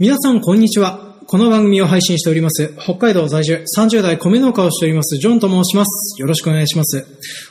皆さん、こんにちは。この番組を配信しております、北海道在住30代米農家をしております、ジョンと申します。よろしくお願いします。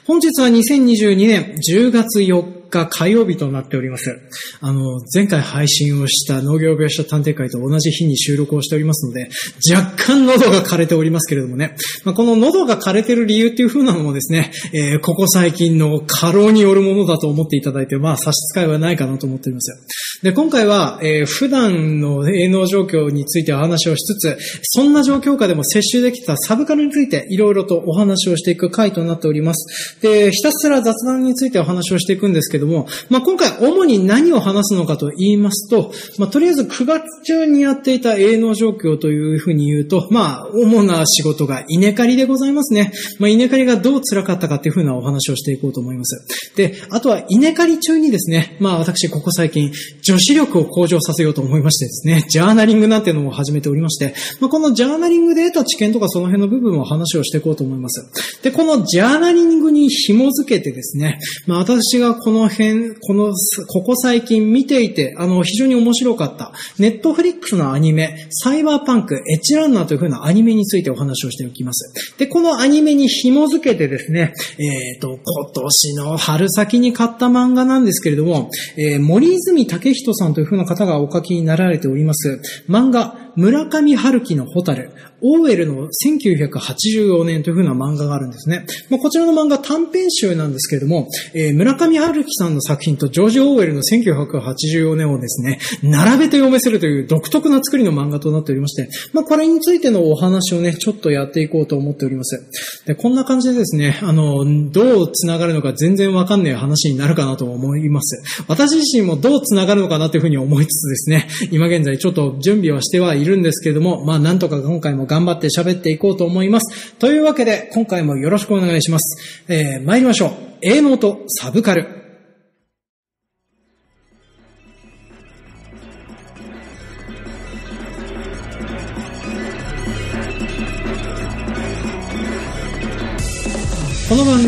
本日は2022年10月4日火曜日となっております。あの、前回配信をした農業病者探偵会と同じ日に収録をしておりますので、若干喉が枯れておりますけれどもね、まあ、この喉が枯れてる理由っていう風なのもですね、えーここ最近の過労によるものだと思っていただいて、まあ差し支えはないかなと思っております。で、今回は、えー普段の営農状況についてお話をしつつ、そんな状況下でも接種できたサブカルについていろいろとお話をしていく回となっております。で、ひたすら雑談についてお話をしていくんですけども、まあ、今回主に何を話すのかと言いますと、まあ、とりあえず9月中にやっていた営農状況というふうに言うと、まあ、主な仕事が稲刈りでございますね。まあ、稲刈りがどう辛かったかっていうふうなお話をしていこうと思います。で、あとは稲刈り中にですね、まあ私ここ最近女子力を向上させようと思いましてですね、ジャーナリングなんていうのを始めておりまして、まあ、このジャーナリングで得た知見とかその辺の部分を話をしていこうと思います。で、このジャーナリングに紐づけてですね、まあ私がこの辺、この、ここ最近見ていて、あの、非常に面白かった、ネットフリックスのアニメ、サイバーパンク、エッジランナーという風なアニメについてお話をしておきます。で、このアニメに紐づけてですね、えっ、と、今年の春先に買った漫画なんですけれども、えー森泉武人さんという風な方がお書きになられております、漫画、村上春樹のホタル、オーウェルの1984年という風な漫画があるんですね。まあ、こちらの漫画短編集なんですけれども、えー村上春樹さんの作品とジョージ・オーウェルの1984年をですね、並べて読めせるという独特な作りの漫画となっておりまして、まあ、これについてのお話をね、ちょっとやっていこうと思っております。で、こんな感じでですね、あの、どう繋がるのか全然わかんない話になるかなと思います。私自身もどう繋がるのかなというふうに思いつつですね、今現在ちょっと準備はしてはいいるんですけれども、まあなんとか今回も頑張って喋っていこうと思います。というわけで、今回もよろしくお願いします。えー、参りましょう。英語とサブカル。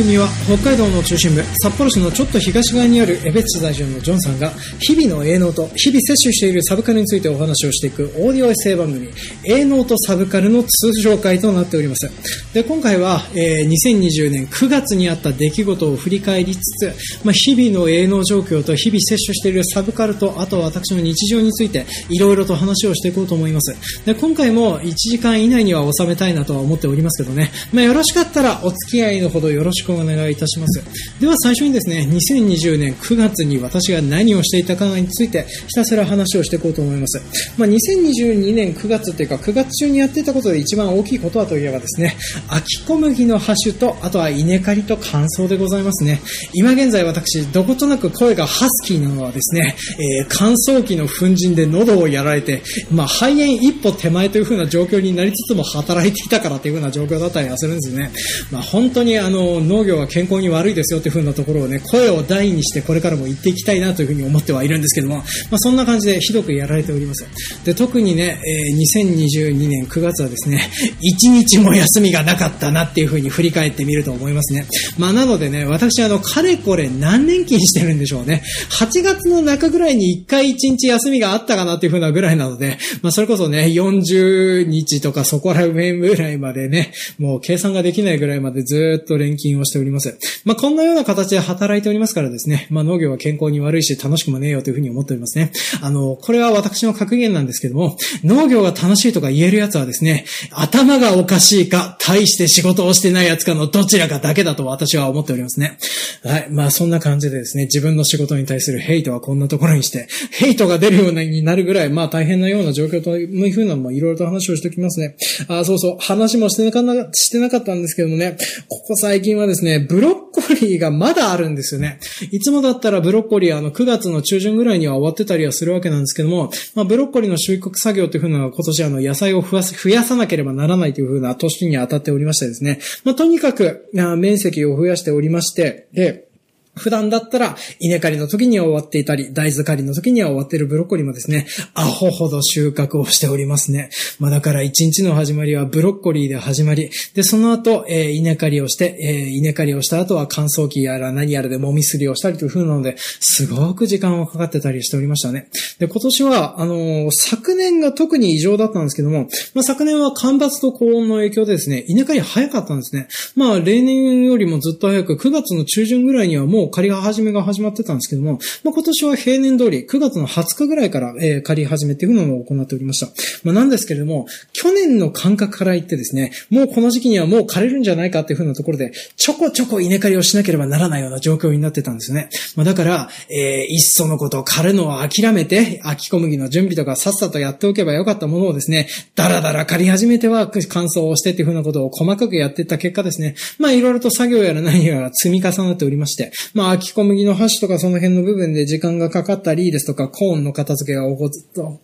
組は北海道の中心部、札幌市のちょっと東側にある江別市在住のジョンさんが日々の営農と日々摂取しているサブカルについてお話をしていくオーディオエッセイ番組、営農とサブカルの通常会となっております。で、今回は、えー2020年9月にあった出来事を振り返りつつ、まあ、日々の営農状況と日々摂取しているサブカルと、あとは私の日常についていろいろと話をしていこうと思います。で、今回も1時間以内には収めたいなとは思っておりますけどね。まあ、よろしかったらお付き合いのほどよろしくお願いいたします。では最初にですね、2020年9月に私が何をしていたかについてひたすら話をしていこうと思います。まあ、2022年9月っていうか9月中にやっていたことで一番大きいことはといえばですね、秋小麦のハッシュと、あとは稲刈りと乾燥でございますね。今現在私、どことなく声がハスキーなのはですね、えー乾燥機の粉塵で喉をやられて、まあ、肺炎一歩手前という風な状況になりつつも働いていたからという風な状況だったりはするんですよね。まあ、本当にあの、農業は健康に悪いですよという風なところをね、声を大にしてこれからも言っていきたいなという風に思ってはいるんですけども、まあ、そんな感じでひどくやられております。で、特にね、えー2022年9月はですね、1日も休みがなかったなっていう風に振り返ってみると思いますね。まあ、なのでね、私あの、かれこれ何年勤してるんでしょうね。8月の中ぐらいに1回1日休みがあったかなっていう風なぐらいなので、まあ、それこそね、40日とかそこら辺ぐらいまでね、もう計算ができないぐらいまでずっと連勤をしてております。まあ、こんなような形で働いておりますからですね、まあ、農業は健康に悪いし楽しくもねえよという風に思っておりますね。あの、これは私の格言なんですけども、農業が楽しいとか言えるやつはですね、頭がおかしいか、大して仕事をしてないやつかのどちらかだけだと私は思っておりますね。はい。まあそんな感じでですね、自分の仕事に対するヘイトはこんなところにして、ヘイトが出るようになるぐらい、まあ大変なような状況というふうなのもいろいろと話をしておきますね。あ、そうそう、話もしてなかなしてなかったんですけどもね、ここ最近はですね、ねブロッコリーがまだあるんですよね。いつもだったらブロッコリーあの9月の中旬ぐらいには終わってたりはするわけなんですけども、まあブロッコリーの収穫作業というふうなのは今年あの野菜を増やす増やさなければならないというふうな年に当たっておりましてですね、まあとにかくあ面積を増やしておりまして、で、普段だったら稲刈りの時には終わっていたり、大豆刈りの時には終わっているブロッコリーもですね、アホほど収穫をしておりますね。まあだから一日の始まりはブロッコリーで始まり、で、その後、えー、稲刈りをして、えー、稲刈りをした後は乾燥機やら何やらでもみすりをしたりという風なので、すごく時間をかかってたりしておりましたね。で、今年は、あのー、昨年が特に異常だったんですけども、まあ昨年は干ばつと高温の影響でですね、稲刈り早かったんですね。まあ例年よりもずっと早く9月の中旬ぐらいにはもうう借り始めが始まってたんですけども、まあ、今年は平年通り9月の20日ぐらいから、えー、借り始めっていうのを行っておりました。まあ、なんですけれども、去年の感覚から言ってですね、もうこの時期にはもう借りるんじゃないかっていう風なところで、ちょこちょこ稲刈りをしなければならないような状況になってたんですよね。まあ、だから、えー、いっそのことを刈るのを諦めて、秋小麦の準備とかさっさとやっておけばよかったものをですね、だらだら刈り始めては乾燥をしてっていう風なことを細かくやってた結果ですね、まあいろいろと作業やら何やら積み重なっておりまして、まあ、秋小麦の箸とかその辺の部分で時間がかかったりですとか、コーンの片付けが遅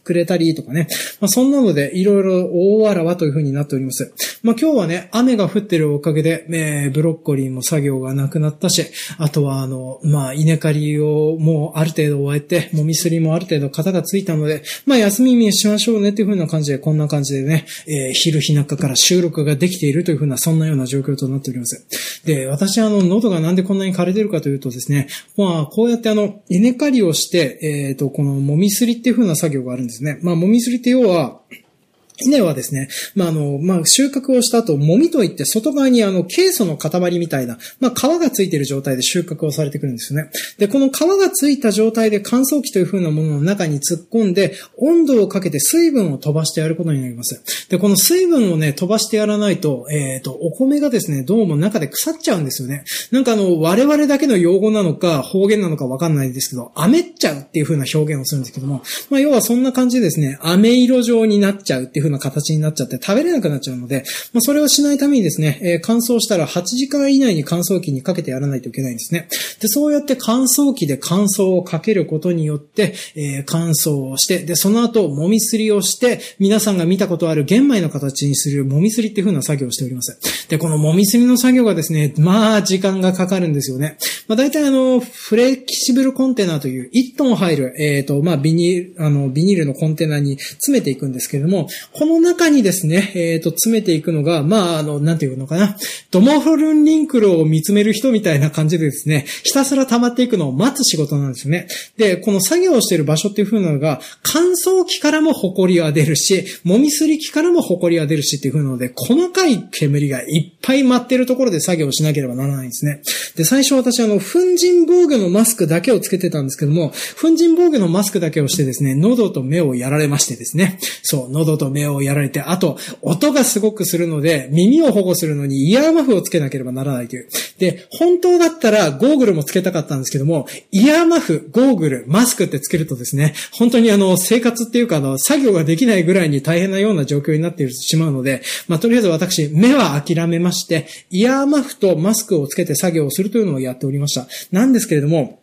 れたりとかね。まあ、そんなので、いろいろ大あらわという風になっております。まあ、今日はね、雨が降ってるおかげで、えー、ブロッコリーも作業がなくなったし、あとは、あの、まあ、稲刈りをもうある程度終えて、もみすりもある程度型がついたので、まあ、休みにしましょうねっていう風な感じで、こんな感じでね、えー、昼日中から収録ができているという風な、そんなような状況となっております。で、私あの、喉がなんでこんなに枯れてるかというととですね、まあ、こうやってあの、稲刈りをして、えっ、ー、と、このもみすりっていう風な作業があるんですね。まあ、もみすりって要は、稲はですね、まあ、あの、まあ、収穫をした後、もみといって外側にあの、ケイ素の塊みたいな、まあ、皮がついている状態で収穫をされてくるんですよね。で、この皮がついた状態で乾燥機という風なものの中に突っ込んで、温度をかけて水分を飛ばしてやることになります。で、この水分をね、飛ばしてやらないと、えっ、ー、と、お米がですね、どうも中で腐っちゃうんですよね。なんかあの、我々だけの用語なのか、方言なのかわかんないですけど、飴っちゃうっていう風な表現をするんですけども、まあ、要はそんな感じでですね、飴色状になっちゃうっていう風な形になっちゃって食べれなくなっちゃうので、まあ、それをしないためにですね、えー、乾燥したら8時間以内に乾燥機にかけてやらないといけないんですね。で、そうやって乾燥機で乾燥をかけることによって、えー、乾燥をして、で、その後、もみすりをして、皆さんが見たことある玄米の形にするもみすりっていう風な作業をしております。で、このもみすりの作業がですね、まあ、時間がかかるんですよね。まあ、大体あの、フレキシブルコンテナという1トン入る、えっ、ー、と、まあ、ビニール、あの、ビニールのコンテナに詰めていくんですけれども、この中にですね、えっ、ー、と、詰めていくのが、まあ、あの、なんていうのかな。ドモフルンリンクルを見つめる人みたいな感じでですね、ひたすら溜まっていくのを待つ仕事なんですよね。で、この作業をしている場所っていう風なのが、乾燥機からも埃は出るし、もみすり機からも埃は出るしっていう風なので、細かい煙がいっぱい舞ってるところで作業しなければならないんですね。で、最初私あの、粉塵防御のマスクだけをつけてたんですけども、粉塵防御のマスクだけをしてですね、喉と目をやられましてですね、そう、喉と目をやられて、あと、音がすごくするので、耳を保護するのにイヤーマフをつけなければならないという。で、本当だったらゴーグルもつけたかったんですけども、イヤーマフ、ゴーグル、マスクってつけるとですね、本当にあの、生活っていうかあの、作業ができないぐらいに大変なような状況になっているしまうので、まあ、とりあえず私、目は諦めまして、イヤーマフとマスクをつけて作業をするというのをやっておりました。なんですけれども、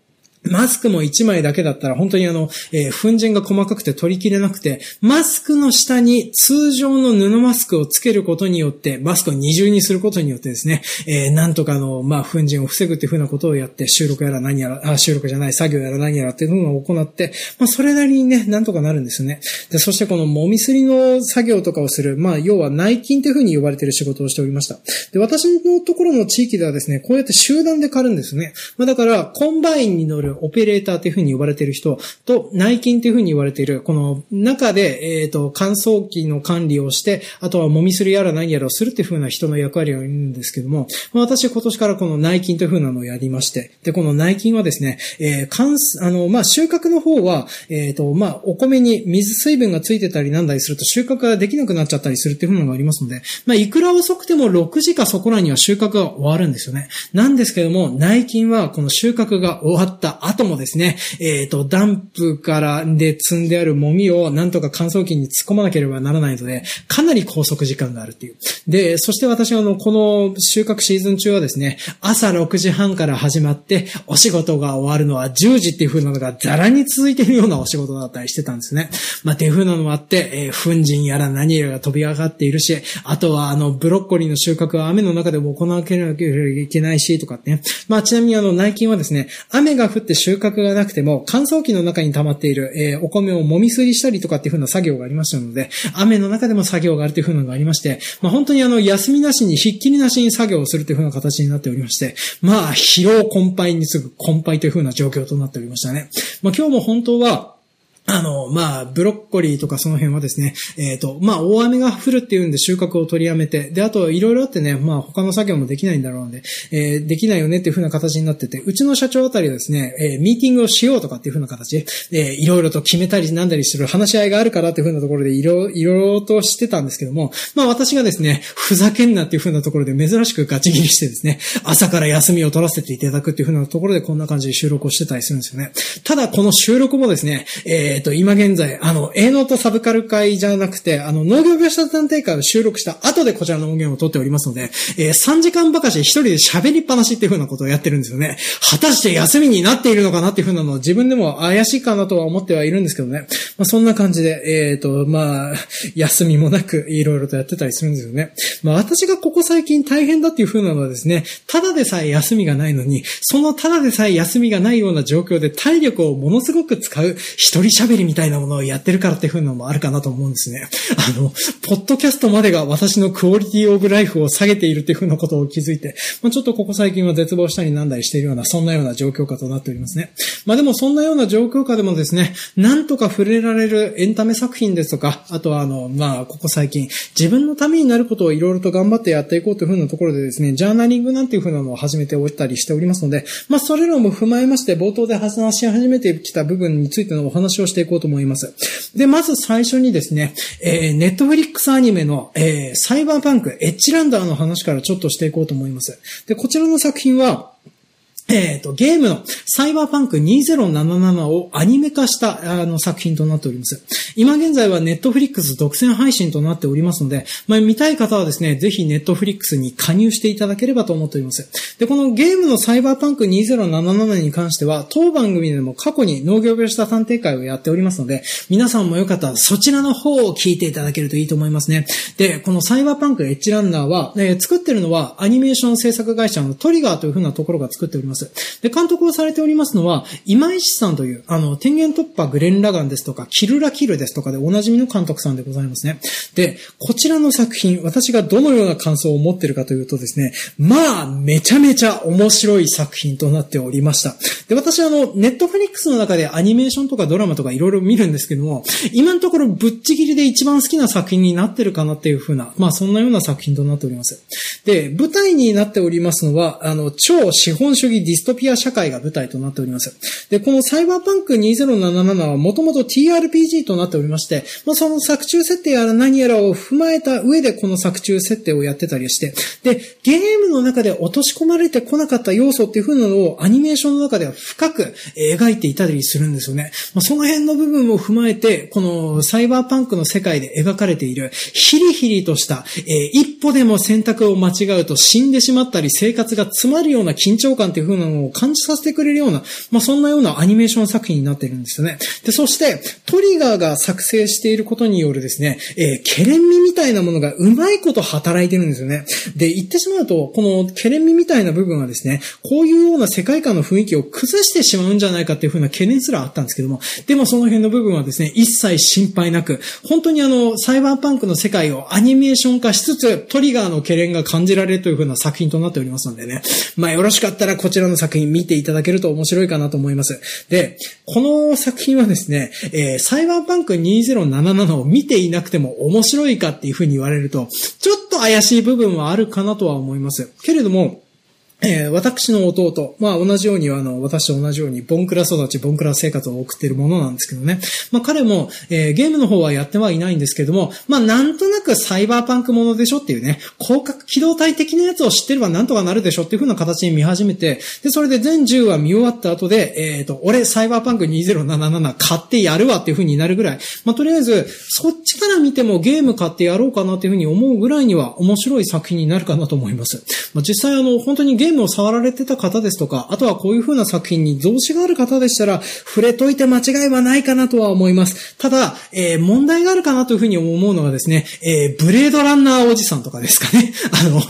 マスクも1枚だけだったら本当にあの、えー、粉塵が細かくて取り切れなくて、マスクの下に通常の布マスクをつけることによって、マスクを二重にすることによってですね、えー、なんとかの、まあ、粉塵を防ぐっていうふうなことをやって、収録やら何やら、あ、収録じゃない、作業やら何やらっていうのを行って、まあ、それなりにね、なんとかなるんですよね。で、そしてこのもみすりの作業とかをする、まあ、要は内勤というふうに呼ばれている仕事をしておりました。で、私のところの地域ではですね、こうやって集団で刈るんですね。まあ、だから、コンバインに乗るオペレーターというふうに呼ばれている人と、内勤というふうに言われている、この中で、えっ、ー、と、乾燥機の管理をして、あとはもみすりやら何やらをするっていうふうな人の役割がいるんですけども、まあ、私今年からこの内勤というふうなのをやりまして、で、この内勤はですね、えー、乾、あの、まあ、収穫の方は、えっ、ー、と、まあ、お米に水水分がついてたりなんだりすると収穫ができなくなっちゃったりするっていうふうなのがありますので、まあ、いくら遅くても6時かそこらには収穫が終わるんですよね。なんですけども、内勤はこの収穫が終わった。った後もですね、えっ、と、ダンプからで積んであるもみをなんとか乾燥機に突っ込まなければならないので、かなり拘束時間があるっていう。で、そして私はあの、この収穫シーズン中はですね、朝6時半から始まって、お仕事が終わるのは10時っていう風なのがザラに続いているようなお仕事だったりしてたんですね。まあ、っていう風なのもあって、えー、粉塵やら何やらが飛び上がっているし、あとはあの、ブロッコリーの収穫は雨の中でも行わなければいけないし、とかってね。まあ、ちなみにあの、内勤はですね、雨が降って収穫がなくても、乾燥機の中に溜まっている、えー、お米をもみすりしたりとかっていう風な作業がありましたので、雨の中でも作業があるという風なのがありまして、まあ、本当にあの、休みなしに、ひっきりなしに作業をするという風な形になっておりまして、まあ、疲労困憊に次ぐ困憊という風な状況となっておりましたね。まあ、今日も本当は、あの、まあ、ブロッコリーとかその辺はですね、えっ、ー、と、まあ、大雨が降るっていうんで収穫を取りやめて、で、あと、いろいろあってね、まあ、他の作業もできないんだろうので、えー、できないよねっていう風な形になってて、うちの社長あたりはですね、えー、ミーティングをしようとかっていう風な形で、えー、いろいろと決めたりなんだりする話し合いがあるからっていう風なところで、いろいろいろとしてたんですけども、まあ、私がですね、ふざけんなっていう風なところで珍しくガチ切りしてですね、朝から休みを取らせていただくっていう風なところでこんな感じで収録をしてたりするんですよね。ただ、この収録もですね、ええっ、ー、と、今現在、あの、営農とサブカル会じゃなくて、あの、農業病者探偵会を収録した後でこちらの音源を撮っておりますので、えー、3時間ばかし一人で喋りっぱなしっていう風なことをやってるんですよね。果たして休みになっているのかなっていう風なのを自分でも怪しいかなとは思ってはいるんですけどね。まあ、そんな感じで、えっ、ー、と、まあ、休みもなくいろいろとやってたりするんですよね。まあ、私がここ最近大変だっていう風なのはですね、ただでさえ休みがないのに、そのただでさえ休みがないような状況で体力をものすごく使う一人喋喋りみたいなものをやってるからっていうのもあるかなと思うんですね。あの、ポッドキャストまでが私のクオリティオブライフを下げているっていう風なことを気づいて、まあ、ちょっとここ最近は絶望したりなんだりしているような、そんなような状況下となっておりますね。まあでもそんなような状況下でもですね、なんとか触れられるエンタメ作品ですとか、あとはあの、まあ、ここ最近、自分のためになることをいろいろと頑張ってやっていこうという風なところでですね、ジャーナリングなんていう風なのを始めておったりしておりますので、まあ、それらも踏まえまして、冒頭で話し始めてきた部分についてのお話をしてしていこうと思います。で、まず最初にですね、えー、ネットフリックスアニメの、えー、サイバーパンク、エッジランダーの話からちょっとしていこうと思います。で、こちらの作品は、えっ、ー、と、ゲームのサイバーパンク2077をアニメ化したあの作品となっております。今現在はネットフリックス独占配信となっておりますので、まあ、見たい方はですね、ぜひネットフリックスに加入していただければと思っております。で、このゲームのサイバーパンク2077に関しては、当番組でも過去に農業病した探偵会をやっておりますので、皆さんもよかったらそちらの方を聞いていただけるといいと思いますね。で、このサイバーパンクエッジランナーは、えー、作ってるのはアニメーション制作会社のトリガーという風なところが作っております。。で、監督をされておりますのは、今石さんという、あの、天元突破グレン・ラガンですとか、キルラキルですとかでおなじみの監督さんでございますね。で、こちらの作品、私がどのような感想を持ってるかというとですね、まあ、めちゃめちゃ面白い作品となっておりました。で、私あの、ネットフリックスの中でアニメーションとかドラマとかいろいろ見るんですけども、今のところぶっちぎりで一番好きな作品になってるかなっていう風な、まあそんなような作品となっております。で、舞台になっておりますのは、あの、超資本主義ディストピア社会が舞台となっております。で、このサイバーパンク2077はもともと TRPG となっておりまして、まあ、その作中設定やら何やらを踏まえた上でこの作中設定をやってたりして、で、ゲームの中で落とし込まれてこなかった要素っていう風なのをアニメーションの中では深く描いていたりするんですよね。まあ、その辺の部分を踏まえて、このサイバーパンクの世界で描かれているヒリヒリとした、えー、一歩でも選択を間違うと死んでしまったり生活が詰まるような緊張感っていう風なのを感じさせてくれるような、まあ、そんなようなアニメーション作品になってるんですよね。で、そして、トリガーが作成していることによるですね、えー、ケレン味みたいなものがうまいこと働いてるんですよね。で、言ってしまうと、このケレン味みたいな部分はですね、こういうような世界観の雰囲気を崩してしまうんじゃないかっていう風な懸念すらあったんですけども、でもその辺の部分はですね、一切心配なく、本当にあの、サイバーパンクの世界をアニメーション化しつつ、トリガーの懸念が感じられるという風な作品となっておりますのでね、まあよろしかったらこちらちらの作品見ていただけると面白いかなと思います。で、この作品はですね、えー、サイバーパンク2077を見ていなくても面白いかっていうふうに言われると、ちょっと怪しい部分はあるかなとは思います。けれども、えー、私の弟、まあ同じように、あの、私と同じように、ボンクラ育ち、ボンクラ生活を送っているものなんですけどね。まあ彼も、えー、ゲームの方はやってはいないんですけども、まあなんとなくサイバーパンクものでしょっていうね、広角機動体的なやつを知ってればなんとかなるでしょっていう風な形に見始めて、で、それで全10話見終わった後で、えっ、ー、と、俺サイバーパンク2077買ってやるわっていう風になるぐらい、まあとりあえず、そっちから見てもゲーム買ってやろうかなっていう風に思うぐらいには面白い作品になるかなと思います。まあ実際あの、本当にゲームを触られてた方ですとか、あとはこういう風な作品に増資がある方でしたら、触れといて間違いはないかなとは思います。ただ、えー、問題があるかなという風に思うのがですね、えー、ブレードランナーおじさんとかですかね。あの、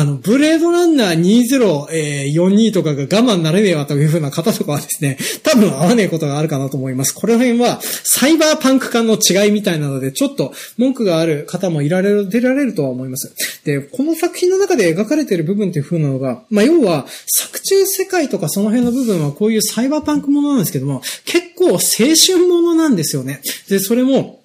あの、ブレードランナー2042とかが我慢なれねえわという風な方とかはですね、多分合わねえことがあるかなと思います。この辺は、サイバーパンク感の違いみたいなので、ちょっと文句がある方もいられる、出られるとは思います。で、この作品の中で描かれている部分っていう風なのが、まあ、要は、作中世界とかその辺の部分はこういうサイバーパンクものなんですけども、結構青春ものなんですよね。で、それも、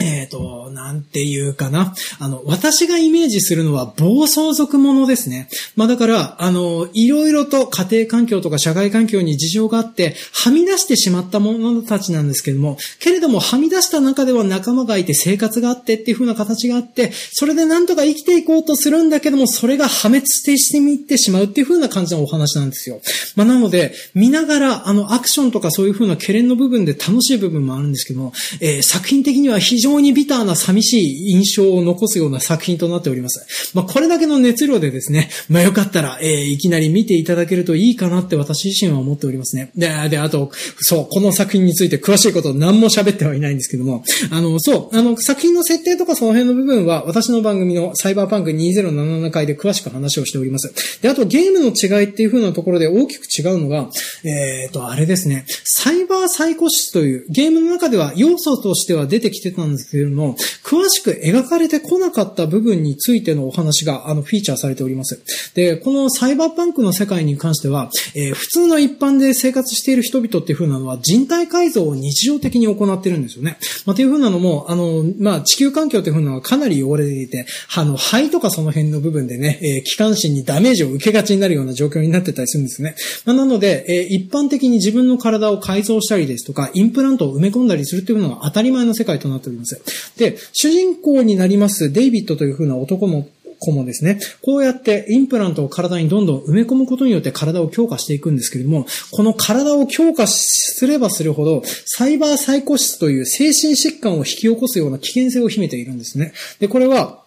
えっ、ー、と、なんていうかな。あの、私がイメージするのは暴走族ものですね。まあだから、あの、いろいろと家庭環境とか社会環境に事情があって、はみ出してしまった者たちなんですけども、けれども、はみ出した中では仲間がいて生活があってっていう風な形があって、それでなんとか生きていこうとするんだけども、それが破滅してしてみってしまうっていう風な感じのお話なんですよ。まあなので、見ながら、あの、アクションとかそういう風な懸念の部分で楽しい部分もあるんですけども、えー、作品的には非常常にビターな寂しい印象を残すような作品となっております。まあ、これだけの熱量でですね、まあ、よかったら、えー、いきなり見ていただけるといいかなって私自身は思っておりますね。で、で、あと、そう、この作品について詳しいことを何も喋ってはいないんですけども、あの、そう、あの、作品の設定とかその辺の部分は、私の番組のサイバーパンク2077回で詳しく話をしております。で、あとゲームの違いっていう風なところで大きく違うのが、えっ、ー、と、あれですね、サイバーサイコシスというゲームの中では要素としては出てきてたんですですけれども、詳しく描かれてこなかった部分についてのお話が、あの、フィーチャーされております。で、このサイバーパンクの世界に関しては、えー、普通の一般で生活している人々っていう風なのは人体改造を日常的に行ってるんですよね。まあ、っていう風なのも、あの、まあ、地球環境っていう風なのはかなり汚れていて、あの、肺とかその辺の部分でね、えー、気管支にダメージを受けがちになるような状況になってたりするんですね。まあ、なので、えー、一般的に自分の体を改造したりですとか、インプラントを埋め込んだりするっていうのが当たり前の世界となっております。で、主人公になりますデイビッドという風な男も子もですね、こうやってインプラントを体にどんどん埋め込むことによって体を強化していくんですけれども、この体を強化すればするほど、サイバーサイコシスという精神疾患を引き起こすような危険性を秘めているんですね。で、これは、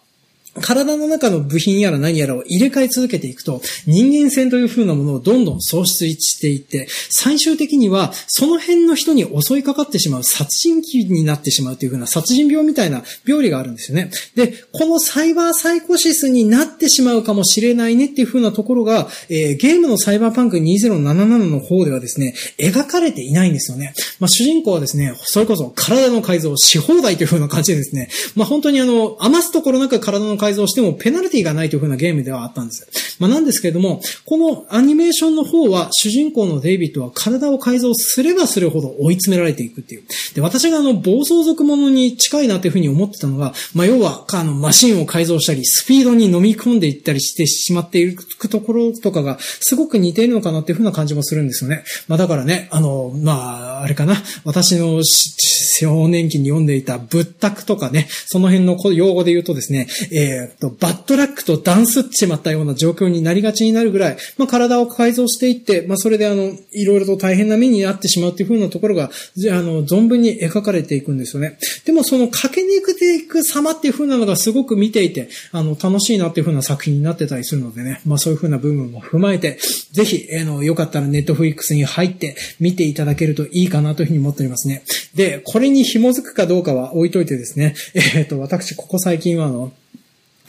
体の中の部品やら何やらを入れ替え続けていくと、人間性という風なものをどんどん喪失していって、最終的には、その辺の人に襲いかかってしまう殺人鬼になってしまうという風な殺人病みたいな病理があるんですよね。で、このサイバーサイコシスになってしまうかもしれないねっていう風なところが、えー、ゲームのサイバーパンク2077の方ではですね、描かれていないんですよね。まあ、主人公はですね、それこそ体の改造し放題という風な感じでですね、まあ、本当にあの、余すところなく体の改造してもペナルティがないという風なゲームではあったんです。まあ、なんですけれども、このアニメーションの方は主人公のデイビッドは体を改造すればするほど追い詰められていくっていう。で、私があの、暴走族ものに近いなという風に思ってたのが、まあ、要は、あの、マシンを改造したり、スピードに飲み込んでいったりしてしまっていくところとかが、すごく似ているのかなっていう風な感じもするんですよね。まあ、だからね、あの、まあ、あれかな、私の少年期に読んでいた仏卓とかね、その辺の用語で言うとですね、えー、えっと、バッドラックとダンスっちまったような状況になりがちになるぐらい、まあ、体を改造していって、まあ、それであの、いろいろと大変な目になってしまうっていう風なところが、あの、存分に描かれていくんですよね。でもその駆け抜けていく様っていう風なのがすごく見ていて、あの、楽しいなっていう風な作品になってたりするのでね、まあ、そういう風な部分も踏まえて、ぜひ、あの、よかったらネットフリックスに入って見ていただけるといいかなというふうに思っておりますね。で、これに紐づくかどうかは置いといてですね、えっ、と、私、ここ最近はあの、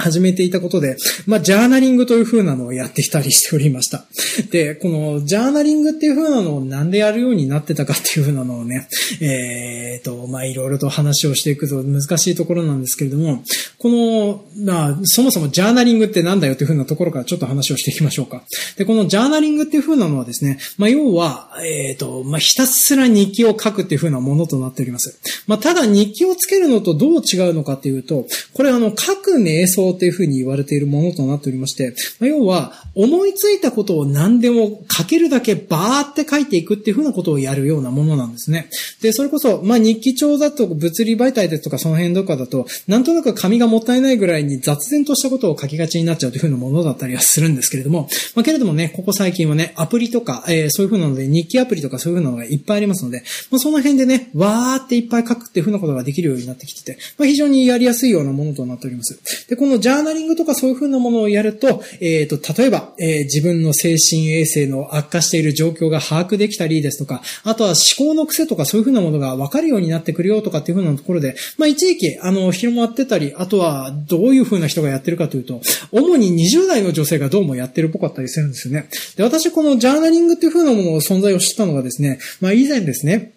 始めていたことで、まあ、ジャーナリングという風なのをやってきたりしておりました。で、このジャーナリングっていう風なのをなんでやるようになってたかっていう風なのをね、えー、と、まあ、いろいろと話をしていくと難しいところなんですけれども、この、まあ、そもそもジャーナリングってなんだよっていう風なところからちょっと話をしていきましょうか。で、このジャーナリングっていう風なのはですね、まあ、要は、えー、と、まあ、ひたすら日記を書くっていう風なものとなっております。まあ、ただ日記をつけるのとどう違うのかっていうと、これあの、書く瞑想っていうふうに言われているものとなっておりまして、まあ、要は、思いついたことを何でも書けるだけバーって書いていくっていうふうなことをやるようなものなんですね。で、それこそ、まあ、日記帳だと物理媒体ですとかその辺とかだと、なんとなく紙がもったいないぐらいに雑然としたことを書きがちになっちゃうというふうなものだったりはするんですけれども、まあ、けれどもね、ここ最近はね、アプリとか、えー、そういうふうなので、日記アプリとかそういうふうなのがいっぱいありますので、まあ、その辺でね、わーっていっぱい書くっていうふうなことができるようになってきてて、まあ、非常にやりやすいようなものとなっております。で、こののジャーナリングとかそういうふうなものをやると、えっ、ー、と、例えば、えー、自分の精神衛生の悪化している状況が把握できたりですとか、あとは思考の癖とかそういうふうなものが分かるようになってくるよとかっていうふうなところで、まあ、一時期、あの、広まってたり、あとは、どういうふうな人がやってるかというと、主に20代の女性がどうもやってるっぽかったりするんですよね。で、私このジャーナリングっていうふうなものの存在を知ったのがですね、まあ以前ですね、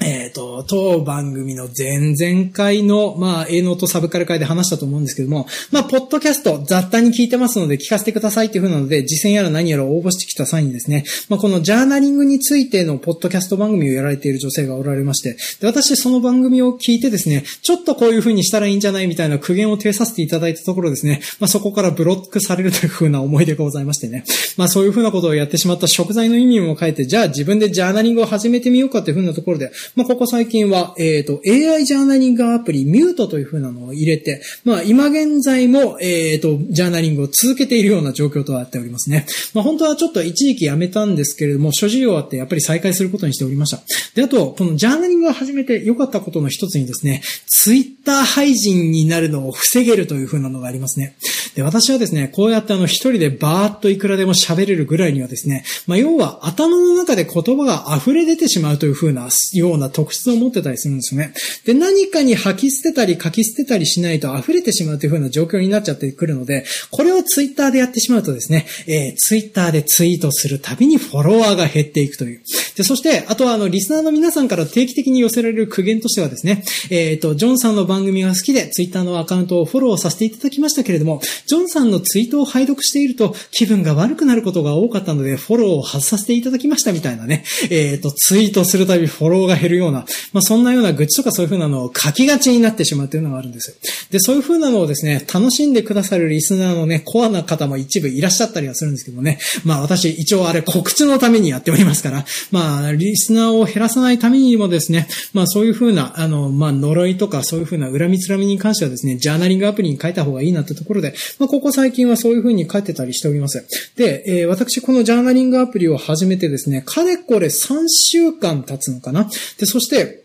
えっ、ー、と、当番組の前々回の、まあ、営農とサブカル会で話したと思うんですけども、まあ、ポッドキャスト、雑多に聞いてますので聞かせてくださいっていう風なので、実践やら何やら応募してきた際にですね、まあ、このジャーナリングについてのポッドキャスト番組をやられている女性がおられまして、で、私その番組を聞いてですね、ちょっとこういう風にしたらいいんじゃないみたいな苦言を呈させていただいたところですね、まあ、そこからブロックされるという風な思い出がございましてね、まあ、そういう風なことをやってしまった食材の意味も変えて、じゃあ自分でジャーナリングを始めてみようかっていう風なところで、まあ、ここ最近は、えっ、ー、と、AI ジャーナリングアプリ、ミュートという風なのを入れて、まあ、今現在も、えっ、ー、と、ジャーナリングを続けているような状況となっておりますね。まあ、本当はちょっと一時期やめたんですけれども、諸事情あってやっぱり再開することにしておりました。で、あと、このジャーナリングを始めて良かったことの一つにですね、ツイッター配信になるのを防げるという風なのがありますね。で、私はですね、こうやってあの、一人でバーっといくらでも喋れるぐらいにはですね、まあ、要は頭の中で言葉が溢れ出てしまうという風な、ようなな特質を持ってたりするんですよね。で、何かに吐き捨てたり書き捨てたりしないと溢れてしまうという風な状況になっちゃってくるので、これをツイッターでやってしまうとですね、えー、ツイッターでツイートするたびにフォロワーが減っていくという。で、そして、あとはあの、リスナーの皆さんから定期的に寄せられる苦言としてはですね、えっ、ー、と、ジョンさんの番組が好きで、ツイッターのアカウントをフォローさせていただきましたけれども、ジョンさんのツイートを拝読していると気分が悪くなることが多かったので、フォローを外させていただきましたみたいなね、えっ、ー、と、ツイートするたびフォローが減るるような、まあ、そんなような愚痴とかそういう風なのを書きがちになってしまうというのがあるんです。で、そういう風なのをですね、楽しんでくださるリスナーのね、コアな方も一部いらっしゃったりはするんですけどね、まあ私一応あれ告知のためにやっておりますから、まあ、リスナーを減らさないためにもですね、まあそういう風な、あの、まあ呪いとかそういう風な恨みつらみに関してはですね、ジャーナリングアプリに書いた方がいいなってところで、まあここ最近はそういう風に書いてたりしております。で、えー、私このジャーナリングアプリを始めてですね、かれこれ3週間経つのかなで、そして、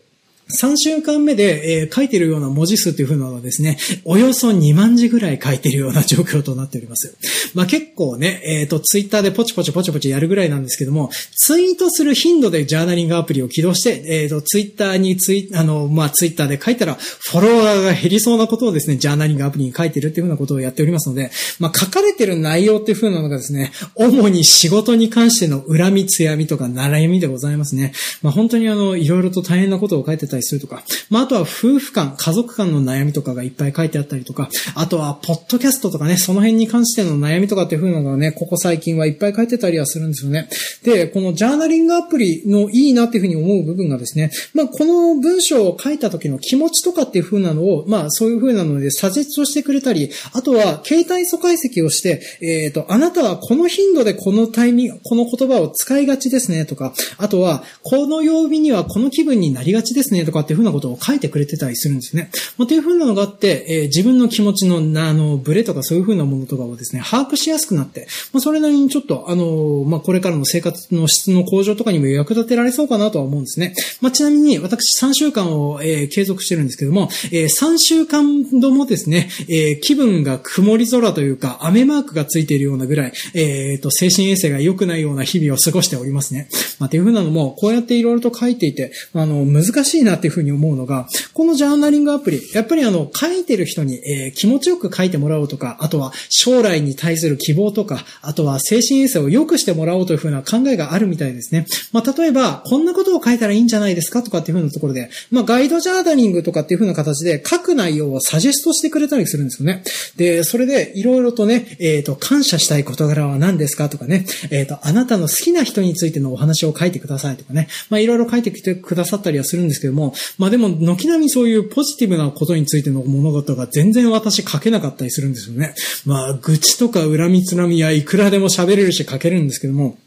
3週間目で、えー、書いてるような文字数というふうなのはですね、およそ2万字ぐらい書いてるような状況となっております。まあ結構ね、えっ、ー、と、ツイッターでポチポチポチポチやるぐらいなんですけども、ツイートする頻度でジャーナリングアプリを起動して、えっ、ー、と、ツイッターにツイ、あの、まあツイッターで書いたら、フォロワーが減りそうなことをですね、ジャーナリングアプリに書いてるっていうふうなことをやっておりますので、まあ書かれてる内容っていうふうなのがですね、主に仕事に関しての恨みつやみとか悩みでございますね。まあ本当にあの、いろいろと大変なことを書いてたりするとか、まあ、あとは夫婦間、家族間の悩みとかがいっぱい書いてあったりとか、あとは、ポッドキャストとかね、その辺に関しての悩みとかっていう風なのがね、ここ最近はいっぱい書いてたりはするんですよね。で、このジャーナリングアプリのいいなっていう風に思う部分がですね、まあ、この文章を書いた時の気持ちとかっていう風なのを、まあ、そういう風なので、サジェストしてくれたり、あとは、携帯素解析をして、えっ、ー、と、あなたはこの頻度でこのタイミング、この言葉を使いがちですね、とか、あとは、この曜日にはこの気分になりがちですね、とかっていう風なことを書いてくれてたりするんですね。まあ、という風なのがあって、えー、自分の気持ちの、あの、ブレとかそういう風なものとかをですね、把握しやすくなって、まあ、それなりにちょっと、あの、まあ、これからの生活の質の向上とかにも役立てられそうかなとは思うんですね。まあ、ちなみに、私3週間を、えー、継続してるんですけども、えー、3週間度もですね、えー、気分が曇り空というか、雨マークがついているようなぐらい、えっ、ー、と、精神衛生が良くないような日々を過ごしておりますね。まあ、という風なのも、こうやっていろいろと書いていて、あの、難しいなっていう風に思うのが、このジャーナリングアプリ、やっぱりあの、書いてる人に、えー、気持ちよく書いてもらおうとか、あとは将来に対する希望とか、あとは精神衛生を良くしてもらおうというふうな考えがあるみたいですね。まあ、例えば、こんなことを書いたらいいんじゃないですかとかっていうふうなところで、まあ、ガイドジャーナリングとかっていうふうな形で書く内容をサジェストしてくれたりするんですよね。で、それで、いろいろとね、えっ、ー、と、感謝したい事柄は何ですかとかね、えっ、ー、と、あなたの好きな人についてのお話を書いてくださいとかね、まあ、いろいろ書いてきてくださったりはするんですけども、まあでも、軒並みそういうポジティブなことについての物事が全然私書けなかったりするんですよね。まあ、愚痴とか恨みつらみはいくらでも喋れるし書けるんですけども、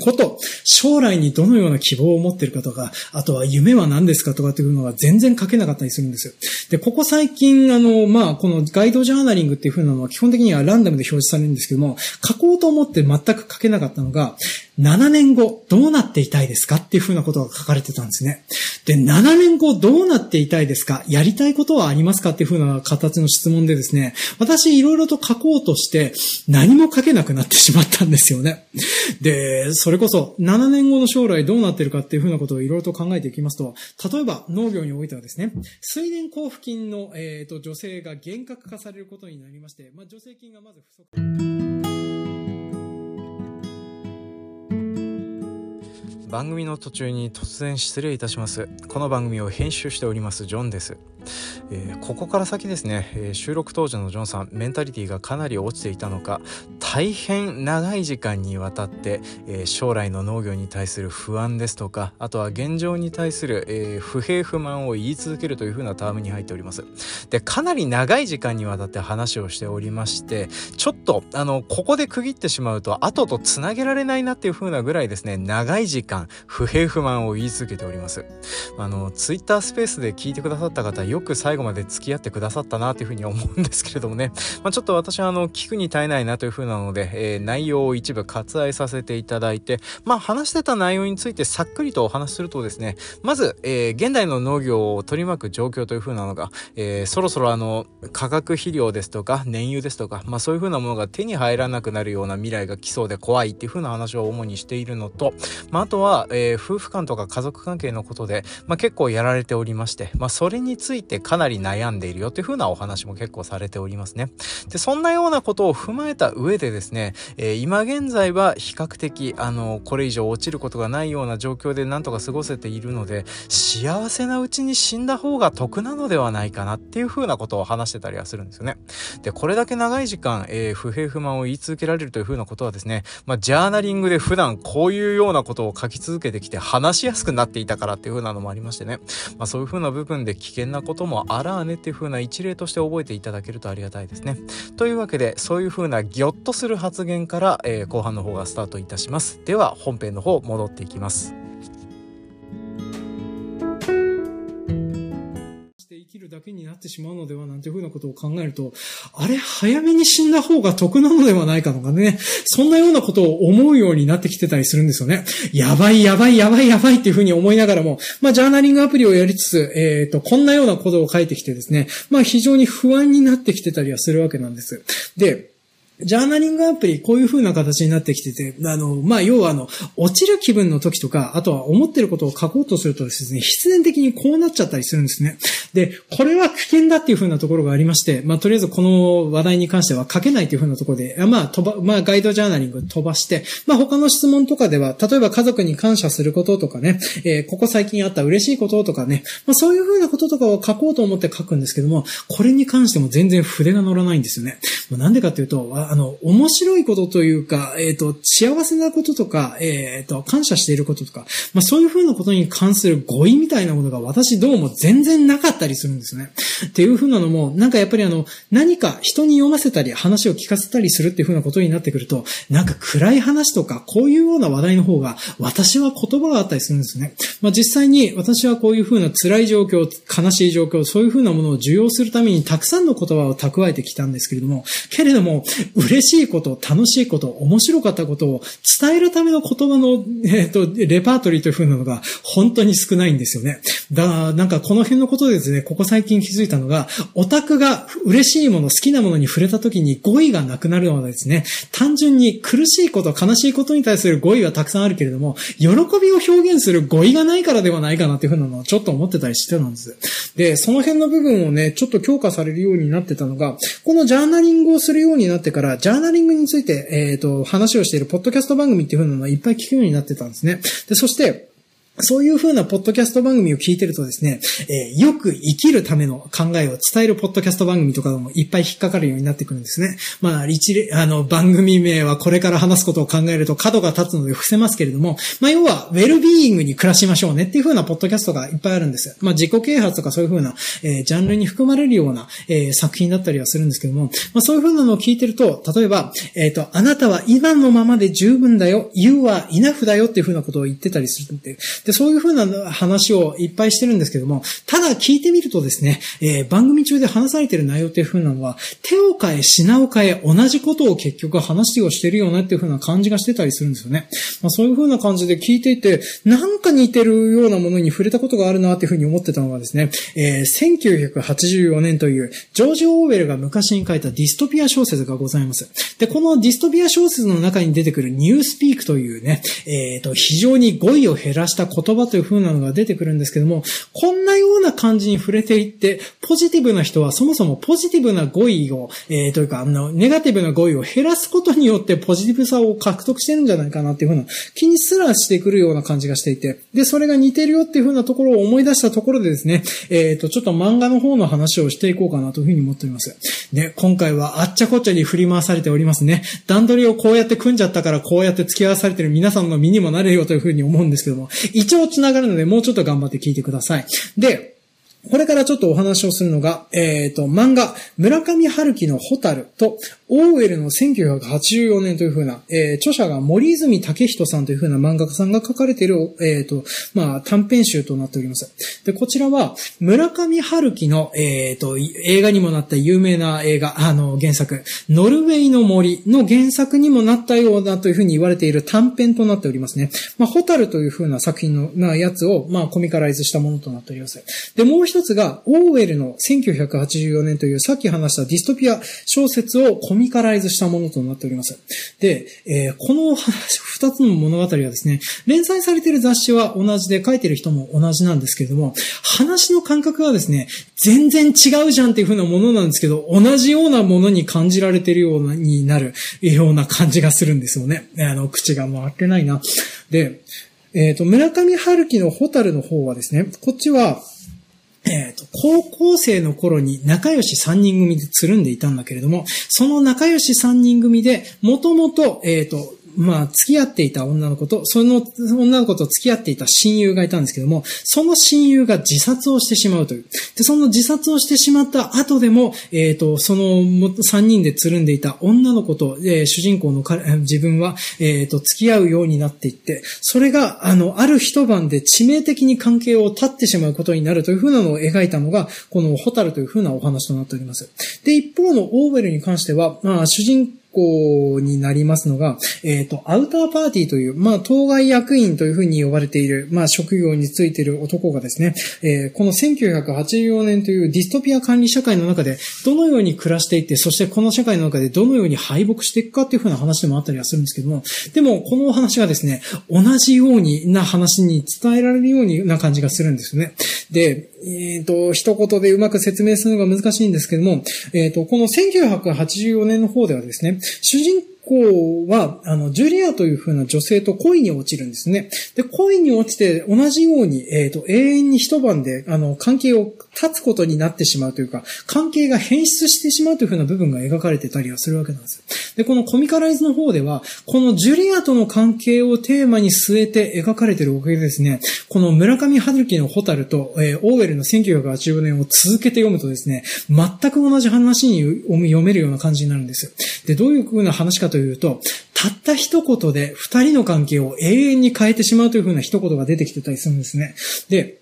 こと、将来にどのような希望を持っているかとか、あとは夢は何ですかとかっていうのが全然書けなかったりするんですよ。で、ここ最近、あの、まあ、このガイドジャーナリングっていう風なのは基本的にはランダムで表示されるんですけども、書こうと思って全く書けなかったのが、7年後どうなっていたいですかっていう風なことが書かれてたんですね。で、7年後どうなっていたいですかやりたいことはありますかっていう風な形の質問でですね、私いろいろと書こうとして何も書けなくなってしまったんですよね。で、それこそ7年後の将来どうなってるかっていう風なことをいろいろと考えていきますと、例えば農業においてはですね、水田交付金の、えーと、助成が厳格化されることになりまして、まあ、助成金がまず不足。番組の途中に突然失礼いたします。この番組を編集しておりますジョンです。えー、ここから先ですね、えー、収録当時のジョンさんメンタリティがかなり落ちていたのか大変長い時間にわたって、えー、将来の農業に対する不安ですとかあとは現状に対する、え不平不満を言い続けるというふうなタームに入っております。でかなり長い時間にわたって話をしておりましてちょっとあのここで区切ってしまうと後とつなげられないなっていうふうなぐらいですね長い時間不平不満を言い続けております。あのツイッタースペースで聞いてくださった方よく最後まで付き合ってくださったなというふうに思うんですけれどもね、まあ、ちょっと私はあの聞くに耐えないなというふうなので、えー、内容を一部割愛させていただいて、まあ、話してた内容についてさっくりとお話しするとですねまず、えー、現代の農業を取り巻く状況というふうなのが、えー、そろそろあの化学肥料ですとか燃油ですとか、まあ、そういうふうなものが手に入らなくなるような未来が来そうで怖いっていうふうな話を主にしているのと、まあ、あとは、はえー、夫婦間とか家族関係のことで、まあ、結構やられておりまして、まあ、それについてかなり悩んでいるよというふうなお話も結構されておりますね。で、そんなようなことを踏まえた上でですね、えー、今現在は比較的、あの、これ以上落ちることがないような状況でなんとか過ごせているので、幸せなうちに死んだ方が得なのではないかなっていうふうなことを話してたりはするんですよね。で、これだけ長い時間、えー、不平不満を言い続けられるというふうなことはですね、まあ、ジャーナリングで普段こういうようなことを書き続けてきて話しやすくなっていたからっていう風なのもありましてね、まあ、そういう風な部分で危険なこともあらあねっていう風な一例として覚えていただけるとありがたいですね。というわけでそういう風なギョッとする発言から、えー、後半の方がスタートいたします。では本編の方戻っていきます。るだけになってしまうのではなんていうふうなことを考えると、あれ、早めに死んだ方が得なのではないかとかね、そんなようなことを思うようになってきてたりするんですよね。やばい、やばい、やばい、やばいっていうふうに思いながらも、まあ、ジャーナリングアプリをやりつつ、えっ、ー、と、こんなようなことを書いてきてですね、まあ、非常に不安になってきてたりはするわけなんです。で、ジャーナリングアプリ、こういう風な形になってきてて、あの、まあ、要はあの、落ちる気分の時とか、あとは思ってることを書こうとするとですね、必然的にこうなっちゃったりするんですね。で、これは危険だっていう風なところがありまして、まあ、とりあえずこの話題に関しては書けないという風なところで、まあ、飛ば、まあ、ガイドジャーナリング飛ばして、まあ、他の質問とかでは、例えば家族に感謝することとかね、えー、ここ最近あった嬉しいこととかね、まあ、そういう風なこととかを書こうと思って書くんですけども、これに関しても全然筆が乗らないんですよね。なんでかっていうと、あの、面白いことというか、えっ、ー、と、幸せなこととか、えっ、ー、と、感謝していることとか、まあそういうふうなことに関する語彙みたいなものが私どうも全然なかったりするんですね。っていうふうなのも、なんかやっぱりあの、何か人に読ませたり話を聞かせたりするっていうふうなことになってくると、なんか暗い話とか、こういうような話題の方が、私は言葉があったりするんですね。まあ実際に私はこういうふうな辛い状況、悲しい状況、そういうふうなものを受容するためにたくさんの言葉を蓄えてきたんですけれども、けれども、嬉しいこと、楽しいこと、面白かったことを伝えるための言葉の、えっ、ー、と、レパートリーという風なのが本当に少ないんですよね。だから、なんかこの辺のことでですね、ここ最近気づいたのが、オタクが嬉しいもの、好きなものに触れた時に語彙がなくなるのはですね、単純に苦しいこと、悲しいことに対する語彙はたくさんあるけれども、喜びを表現する語彙がないからではないかなっていう風なのをちょっと思ってたりしてたんです。で、その辺の部分をね、ちょっと強化されるようになってたのが、このジャーナリングをするようになってから、からジャーナリングについて、えっ、ー、と、話をしているポッドキャスト番組っていう風なのはいっぱい聞くようになってたんですね。で、そして、そういう風なポッドキャスト番組を聞いてるとですね、えー、よく生きるための考えを伝えるポッドキャスト番組とかもいっぱい引っかかるようになってくるんですね。まあ、一例あの、番組名はこれから話すことを考えると角が立つので伏せますけれども、まあ、要は、ウェルビーイングに暮らしましょうねっていう風なポッドキャストがいっぱいあるんです。まあ、自己啓発とかそういう風な、えー、ジャンルに含まれるような、えー、作品だったりはするんですけども、まあ、そういう風なのを聞いてると、例えば、えっ、と、あなたは今のままで十分だよ、You are enough だよっていう風なことを言ってたりするんで、で、そういう風な話をいっぱいしてるんですけども、ただ聞いてみるとですね、えー、番組中で話されてる内容っていう風なのは、手を変え、品を変え、同じことを結局話をしてるよなっていう風な感じがしてたりするんですよね。まあ、そういう風な感じで聞いていて、なんか似てるようなものに触れたことがあるなっていう風に思ってたのがですね、えー、1984年という、ジョージ・オーウェルが昔に書いたディストピア小説がございます。で、このディストピア小説の中に出てくるニュースピークというね、えっ、ー、と、非常に語彙を減らした言葉という風なのが出てくるんですけども、こんなような感じに触れていって、ポジティブな人はそもそもポジティブな語彙を、えー、というか、あの、ネガティブな語彙を減らすことによってポジティブさを獲得してるんじゃないかなっていうふうな気にすらしてくるような感じがしていて、で、それが似てるよっていうふうなところを思い出したところでですね、えっ、ー、と、ちょっと漫画の方の話をしていこうかなというふうに思っております。で、今回はあっちゃこっちゃに振り回されておりますね。段取りをこうやって組んじゃったからこうやって付き合わされてる皆さんの身にもなれよというふうに思うんですけども、一応繋がるのでもうちょっと頑張って聞いてください。で、これからちょっとお話をするのが、えっ、ー、と、漫画、村上春樹のホタルと、オーウェルの1984年というふうな、えー、著者が森泉武人さんというふうな漫画家さんが書かれている、えっ、ー、と、まあ、短編集となっております。で、こちらは、村上春樹の、えっ、と、映画にもなった有名な映画、あの、原作、ノルウェーの森の原作にもなったようだというふうに言われている短編となっておりますね。まあ、ホタルというふうな作品の、まあ、やつを、まあ、コミカライズしたものとなっております。で、もう一つが、オーウェルの1984年というさっき話したディストピア小説をコミカライズしたものとなっております。で、えー、この 二つの物語はですね、連載されている雑誌は同じで書いてる人も同じなんですけれども、話の感覚はですね、全然違うじゃんっていう風なものなんですけど、同じようなものに感じられてるようになるような感じがするんですよね。あの、口が回ってないな。で、えっ、ー、と、村上春樹のホタルの方はですね、こっちは、えっ、ー、と、高校生の頃に仲良し3人組でつるんでいたんだけれども、その仲良し3人組で、もともと、えっ、ー、と、まあ、付き合っていた女の子と、その女の子と付き合っていた親友がいたんですけども、その親友が自殺をしてしまうという。で、その自殺をしてしまった後でも、えっ、ー、と、その3人でつるんでいた女の子と、えー、主人公の自分は、えっ、ー、と、付き合うようになっていって、それが、あの、ある一晩で致命的に関係を断ってしまうことになるというふうなのを描いたのが、このホタルというふうなお話となっております。で、一方のオーウェルに関しては、まあ、主人公校になりますのが、えっ、ー、と、アウターパーティーという、まあ、当該役員というふうに呼ばれている、まあ、職業についている男がですね、えー、この1984年というディストピア管理社会の中で、どのように暮らしていって、そしてこの社会の中でどのように敗北していくかっていうふうな話でもあったりはするんですけども、でも、このお話がですね、同じようにな話に伝えられるような感じがするんですよね。で、えっ、ー、と、一言でうまく説明するのが難しいんですけども、えっ、ー、と、この1984年の方ではですね、主人公は、あの、ジュリアという風な女性と恋に落ちるんですね。で、恋に落ちて同じように、えっ、ー、と、永遠に一晩で、あの、関係を断つことになってしまうというか、関係が変質してしまうという風な部分が描かれてたりはするわけなんですで、このコミカライズの方では、このジュリアとの関係をテーマに据えて描かれてるおかげでですね、この村上春樹のホタルと、えー、オーウェルの1985年を続けて読むとですね、全く同じ話に読めるような感じになるんですで、どういう風な話かというと、たった一言で二人の関係を永遠に変えてしまうという風な一言が出てきてたりするんですね。で、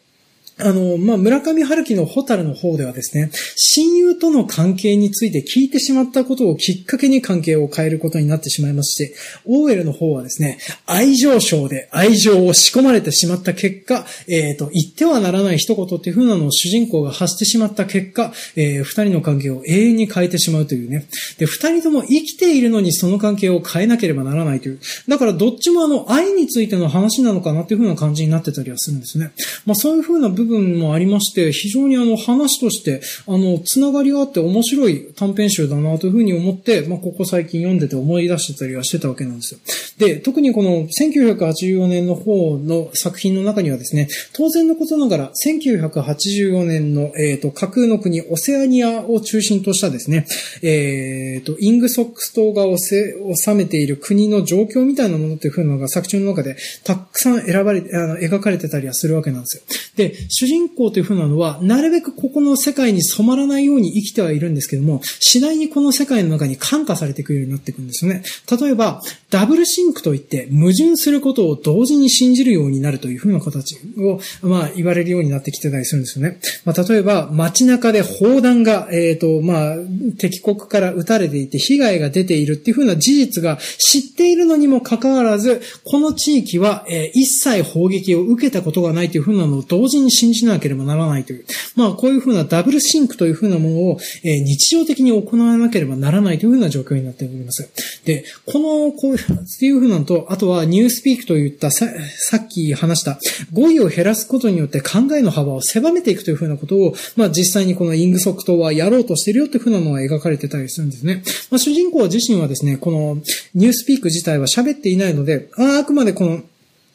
あの、まあ、村上春樹のホタルの方ではですね、親友との関係について聞いてしまったことをきっかけに関係を変えることになってしまいますし、オーエルの方はですね、愛情症で愛情を仕込まれてしまった結果、えっ、ー、と、言ってはならない一言っていう風なのを主人公が発してしまった結果、えー、二人の関係を永遠に変えてしまうというね。で、二人とも生きているのにその関係を変えなければならないという。だからどっちもあの、愛についての話なのかなっていう風な感じになってたりはするんですね。まあそういう風な部部分もありまして、非常にあの話として、あの、つながりがあって面白い短編集だなというふうに思って、まあここ最近読んでて思い出してたりはしてたわけなんですよ。で、特にこの1984年の方の作品の中にはですね、当然のことながら、1984年の、えっ、ー、と、架空の国、オセアニアを中心としたですね、えっ、ー、と、イングソックス島が収めている国の状況みたいなものっていう風なのが作中の中でたくさん選ばれ、あの、描かれてたりはするわけなんですよ。で、主人公という風なのは、なるべくここの世界に染まらないように生きてはいるんですけども、次第にこの世界の中に感化されていくようになっていくんですよね。例えば、ダブルシンクといって、矛盾することを同時に信じるようになるという風な形を、まあ、言われるようになってきてたりするんですよね。まあ、例えば、街中で砲弾が、えっ、ー、と、まあ、敵国から撃たれていて、被害が出ているっていう風な事実が知っているのにもかかわらず、この地域は、えー、一切砲撃を受けたことがないという風なのを同時に信信じなければならないという。まあ、こういう風なダブルシンクという風なものを、え、日常的に行わなければならないという風な状況になっております。で、この、こういう、っていう風なのと、あとはニュースピークといったさ、さっき話した語彙を減らすことによって考えの幅を狭めていくという風なことを、まあ実際にこのイングソックはやろうとしてるよという風なのが描かれてたりするんですね。まあ主人公自身はですね、このニュースピーク自体は喋っていないので、ああくまでこの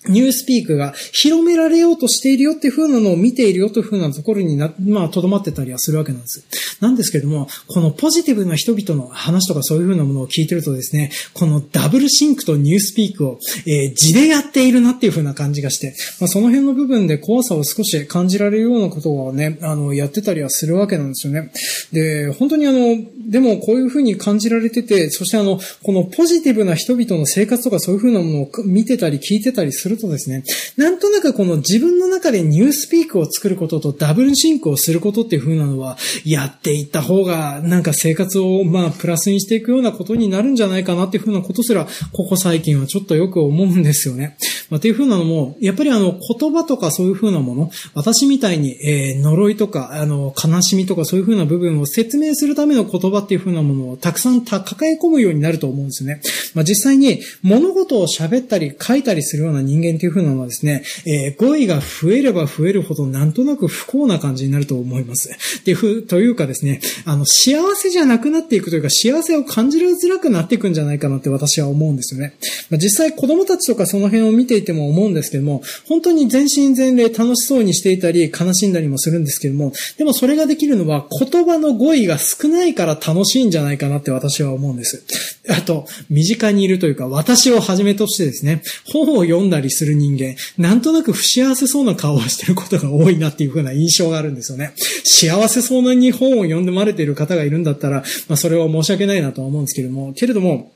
ニュースピークが広められようとしているよっていう風なのを見ているよという風なところにな、まあ、とどまってたりはするわけなんです。なんですけども、このポジティブな人々の話とかそういう風なものを聞いてるとですね、このダブルシンクとニュースピークを、えー、字でやっているなっていう風な感じがして、まあ、その辺の部分で怖さを少し感じられるようなことをね、あの、やってたりはするわけなんですよね。で、本当にあの、でもこういう風に感じられてて、そしてあの、このポジティブな人々の生活とかそういう風なものを見てたり聞いてたりするとですね、なんとなくこの自分の中でニュースピークを作ることとダブルシンクをすることっていう風なのは、やっていった方が、なんか生活をまあプラスにしていくようなことになるんじゃないかなっていう風なことすら、ここ最近はちょっとよく思うんですよね。まあ、っていう風なのも、やっぱりあの言葉とかそういう風なもの、私みたいに、えー、呪いとか、あの、悲しみとかそういう風な部分を説明するための言葉っていう風なものをたくさん抱え込むようになると思うんですよね。まあ、実際に物事を喋ったり書いたりするような人間っていう風なのはですね、えー、語彙が増えれば増えるほどなんとなく不幸な感じになると思います。で、ふ、というかですね、あの、幸せじゃなくなっていくというか、幸せを感じづらくなっていくんじゃないかなって私は思うんですよね。まあ、実際子供たちとかその辺を見ていても思うんですけども、本当に全身全霊楽しそうにしていたり、悲しんだりもするんですけども、でもそれができるのは言葉の語彙が少ないから楽しいんじゃないかなって私は思うんです。あと、身近にいるというか、私をはじめとしてですね、本を読んだりする人間、なんとなく不幸せそうな顔をしてることが多いなっていう風な印象があるんですよね。幸せそうなに本を読んでまれている方がいるんだったら、まあそれは申し訳ないなとは思うんですけれども、けれども、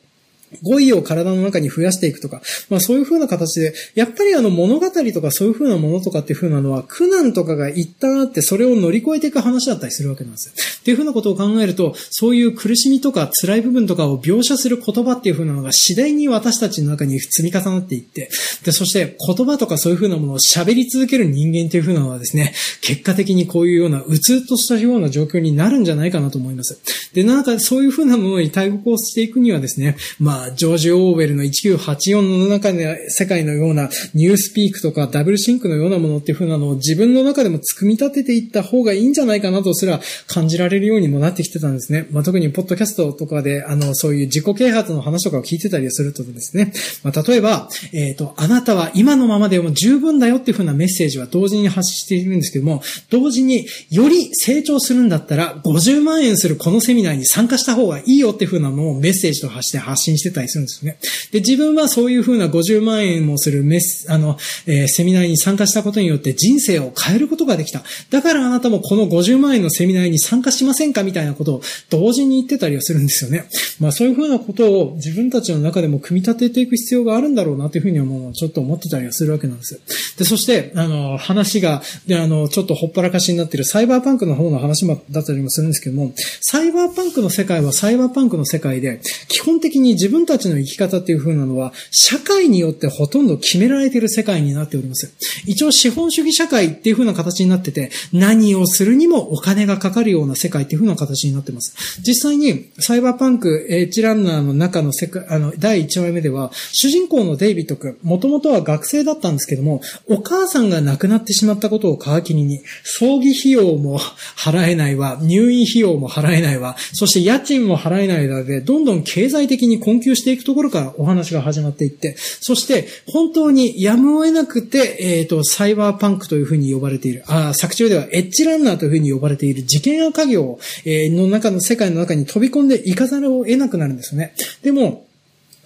語彙を体の中に増やしていくとか、まあそういう風な形で、やっぱりあの物語とかそういう風なものとかっていう風なのは、苦難とかが一旦あってそれを乗り越えていく話だったりするわけなんですよ。っていう風なことを考えると、そういう苦しみとか辛い部分とかを描写する言葉っていう風なのが次第に私たちの中に積み重なっていって、で、そして言葉とかそういう風なものを喋り続ける人間っていう風なのはですね、結果的にこういうようなうつっとしたような状況になるんじゃないかなと思います。で、なんかそういう風なものに対抗していくにはですね、まあジョージ・オーウェルの1984の中で世界のようなニュースピークとかダブルシンクのようなものっていう風なのを自分の中でも組み立てていった方がいいんじゃないかなとすら感じられれるようにもなってきてたんですね。まあ、特にポッドキャストとかで、あの、そういう自己啓発の話とかを聞いてたりするとですね、まあ、例えば、えっ、ー、と、あなたは今のままでも十分だよっていう風なメッセージは同時に発しているんですけども、同時により成長するんだったら50万円するこのセミナーに参加した方がいいよっていう風なのをメッセージとして発信してたりするんですよね。で、自分はそういう風な50万円もするメス、あの、えー、セミナーに参加したことによって人生を変えることができた。だからあなたもこの50万円のセミナーに参加ししませんか？みたいなことを同時に言ってたりはするんですよね。まあそういう風なことを自分たちの中でも組み立てていく必要があるんだろうなというふうに思うのをちょっと思ってたりはするわけなんです。で、そして、あの、話が、で、あの、ちょっとほっぱらかしになっているサイバーパンクの方の話もだったりもするんですけども、サイバーパンクの世界はサイバーパンクの世界で、基本的に自分分たちの生き方っていう風なのは、社会によってほとんど決められている世界になっております。一応資本主義社会っていう風な形になってて、何をするにもお金がかかるような世界っていう風な形になってます。実際に、サイバーパンク、エッジランナーの中の世界、あの、第1話目では、主人公のデイビッド君、もともとは学生だったんですけども、お母さんが亡くなってしまったことを皮切りに、葬儀費用も 払えないわ、入院費用も払えないわ、そして家賃も払えないので、どんどん経済的に困窮していくところからお話が始まっていって、そして本当にやむを得なくて、えっ、ー、と、サイバーパンクというふうに呼ばれている、あ作中ではエッジランナーというふうに呼ばれている事件や家業、えの中の世界の中に飛び込んでいかざるを得なくなるんですよね。でも、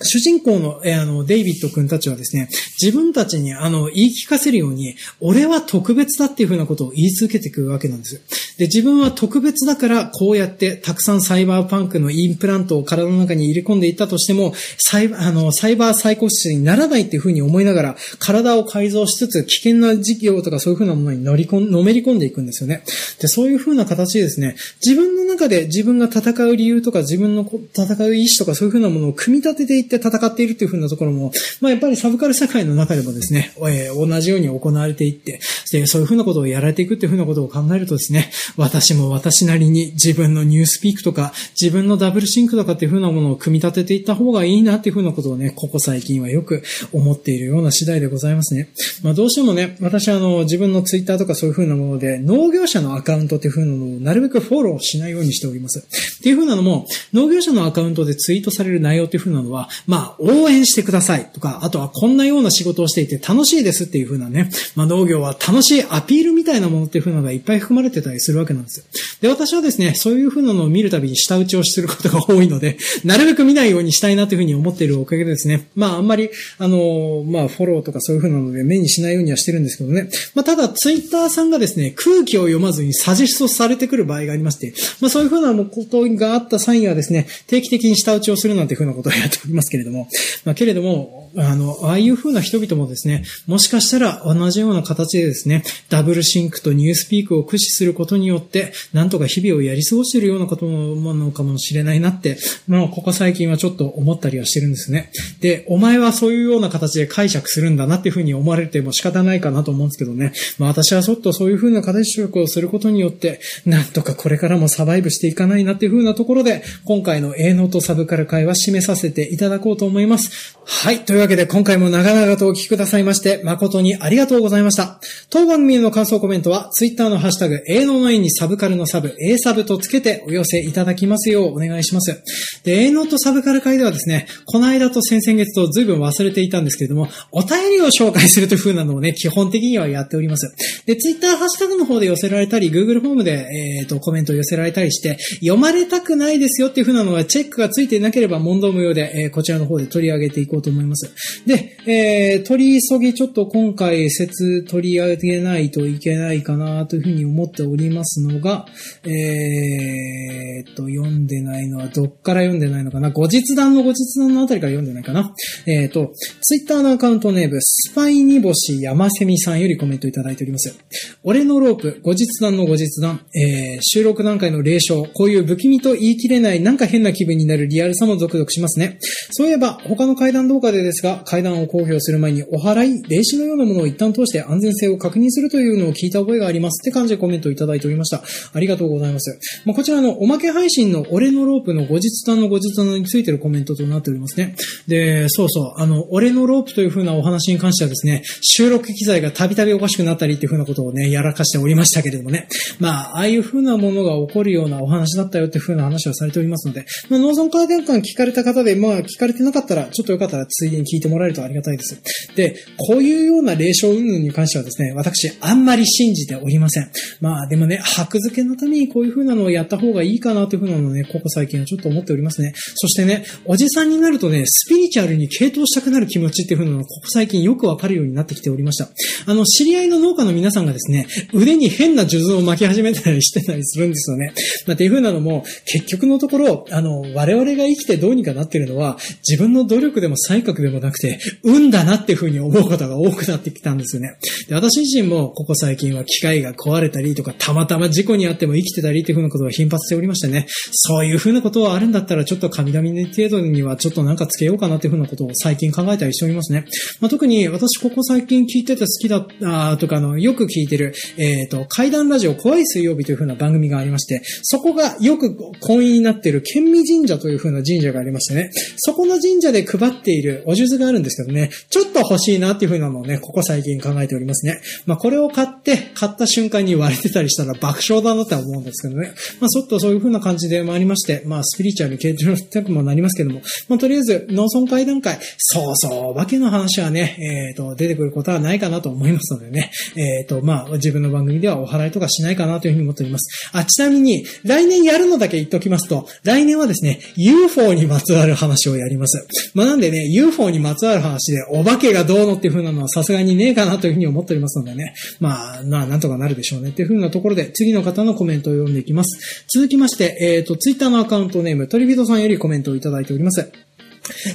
主人公の、え、あの、デイビッド君たちはですね、自分たちに、あの、言い聞かせるように、俺は特別だっていうふうなことを言い続けていくわけなんです。で、自分は特別だから、こうやって、たくさんサイバーパンクのインプラントを体の中に入れ込んでいったとしても、サイバー、あの、サイバーサイコシにならないっていうふうに思いながら、体を改造しつつ、危険な事業とかそういうふうなものに乗り込ん、のめり込んでいくんですよね。で、そういうふうな形でですね、自分の中で自分が戦う理由とか、自分の戦う意志とかそういうふうなものを組み立てていって戦っているというふうなところも、まあやっぱりサブカル社会の中でもですね、えー、同じように行われていって、そういうふうなことをやられていくっていうふうなことを考えるとですね、私も私なりに自分のニュースピークとか、自分のダブルシンクとかっていうふうなものを組み立てていった方がいいなっていうふうなことをね、ここ最近はよく思っているような次第でございますね。まあどうしてもね、私はあの、自分のツイッターとかそういうふうなもので、農業者のアカウントっていうふうなのをなるべくフォローしないようにしております。っていうふうなのも、農業者のアカウントでツイートされる内容っていうふうなのは、まあ、応援してくださいとか、あとはこんなような仕事をしていて楽しいですっていうふうなね、まあ農業は楽しいアピールみたいなものっていうふうなのがいっぱい含まれてたりするわけなんですよ。で、私はですね、そういうふうなのを見るたびに下打ちをすることが多いので、なるべく見ないようにしたいなというふうに思っているおかげでですね、まああんまり、あの、まあフォローとかそういうふうなので目にしないようにはしてるんですけどね、まあただツイッターさんがですね、空気を読まずにサジェストされてくる場合がありまして、まあそういうふうなことがあった際にはですね、定期的に下打ちをするなんていうふうなことをやっておりますけれども、まあけれども、あの、ああいうふうな人々もですね、もしかしたら同じような形でですね、ダブルシンクとニュースピークを駆使することによって、なんとか日々をやり過ごしているようなことものかもしれないなって、まあ、ここ最近はちょっと思ったりはしてるんですね。で、お前はそういうような形で解釈するんだなっていうふうに思われても仕方ないかなと思うんですけどね。まあ、私はちょっとそういうふうな形色をすることによって、なんとかこれからもサバイブしていかないなっていうふうなところで、今回の営農とサブカル会は締めさせていただこうと思います。はい。というわけで、今回も長々とお聞きくださいまして、誠にありがとうございました。当番組への感想コメントは、ツイッターのハッシュタグ、営農の絵にサブカルのサブ、A サブとつけてお寄せいただきますようお願いします。で、営農とサブカル会ではですね、この間と先々月と随分忘れていたんですけれども、お便りを紹介するという風なのをね、基本的にはやっております。で、ツイッターハッシュタグの方で寄せられたり、Google フォームで、えっ、ー、と、コメントを寄せられたりして、読まれたくないですよっていう風なのがチェックがついていなければ問答無用で、えー、こちらちらの方で取り上げていこうと思います。で、えー、取り急ぎちょっと今回説取り上げないといけないかなというふうに思っておりますのが、えー、っと、読んでないのはどっから読んでないのかな？後日談の後日談のあたりから読んでないかな？えー、っと、ツイッターのアカウントネーム、スパイニボシ山セミさんよりコメントいただいております。俺のロープ、後日談の後日談、えー、収録段階の霊障、こういう不気味と言い切れないなんか変な気分になるリアルさも続々しますね。そういえば、他の階段動画でですが、階段を公表する前にお払い、霊視のようなものを一旦通して安全性を確認するというのを聞いた覚えがありますって感じでコメントをいただいておりました。ありがとうございます。まあ、こちらのおまけ配信の俺のロープの後日談の後日談についてるコメントとなっておりますね。で、そうそう、あの、俺のロープという風なお話に関してはですね、収録機材がたびたびおかしくなったりっていう風なことをね、やらかしておりましたけれどもね。まあ、ああいう風なものが起こるようなお話だったよっていう風な話をされておりますので、まあ、農村家電館聞かれた方で、まあ、聞かれてなかったら、ちょっとよかったらついでに聞いてもらえるとありがたいです。で、こういうような霊障云々に関してはですね、私、あんまり信じておりません。まあ、でもね、箔付けのためにこういう風なのをやった方がいいかなという風なのをね、ここ最近はちょっと思っておりますね。そしてね、おじさんになるとね、スピリチュアルに傾倒したくなる気持ちっていう風なのをここ最近よくわかるようになってきておりました。あの、知り合いの農家の皆さんがですね、腕に変な数珠を巻き始めたりしてたりするんですよね。まあ、っていう風なのも、結局のところ、あの、我々が生きてどうにかなってるのは、自分の努力でも才覚でもなくて、運だなっていう風に思うことが多くなってきたんですよね。で私自身も、ここ最近は機械が壊れたりとか、たまたま事故にあっても生きてたりっていう風なことが頻発しておりましてね、そういう風なことはあるんだったら、ちょっと神々程度にはちょっとなんかつけようかなっていう風なことを最近考えたりしておりますね。まあ、特に私ここ最近聞いてて好きだったとかの、よく聞いてる、えっ、ー、と、階段ラジオ怖い水曜日という風な番組がありまして、そこがよく婚姻になっている県民神社という風な神社がありましてね、そこの神社で配っているお数珠があるんですけどね、ちょっと欲しいなっていう風なのをね、ここ最近考えておりますね。まあ、これを買って、買った瞬間に割れてたりしたら爆笑だなって思うんですけどね。まあ、ちょっとそういう風な感じで回りまして、まあ、スピリチュアルに形状したくもなりますけども、まあ、とりあえず、農村会談会、そうそう、わけの話はね、えっ、ー、と、出てくることはないかなと思いますのでね、えっ、ー、と、まあ、自分の番組ではお払いとかしないかなというふうに思っております。あ、ちなみに、来年やるのだけ言っときますと、来年はですね、UFO にまつわる話をやあります。まあ、なんでね、UFO にまつわる話で、お化けがどうのっていう風なのはさすがにねえかなというふうに思っておりますのでね、まあ、まあ、なんとかなるでしょうねっていう風なところで、次の方のコメントを読んでいきます。続きまして、えっ、ー、と、Twitter のアカウントネーム、トリビトさんよりコメントをいただいております。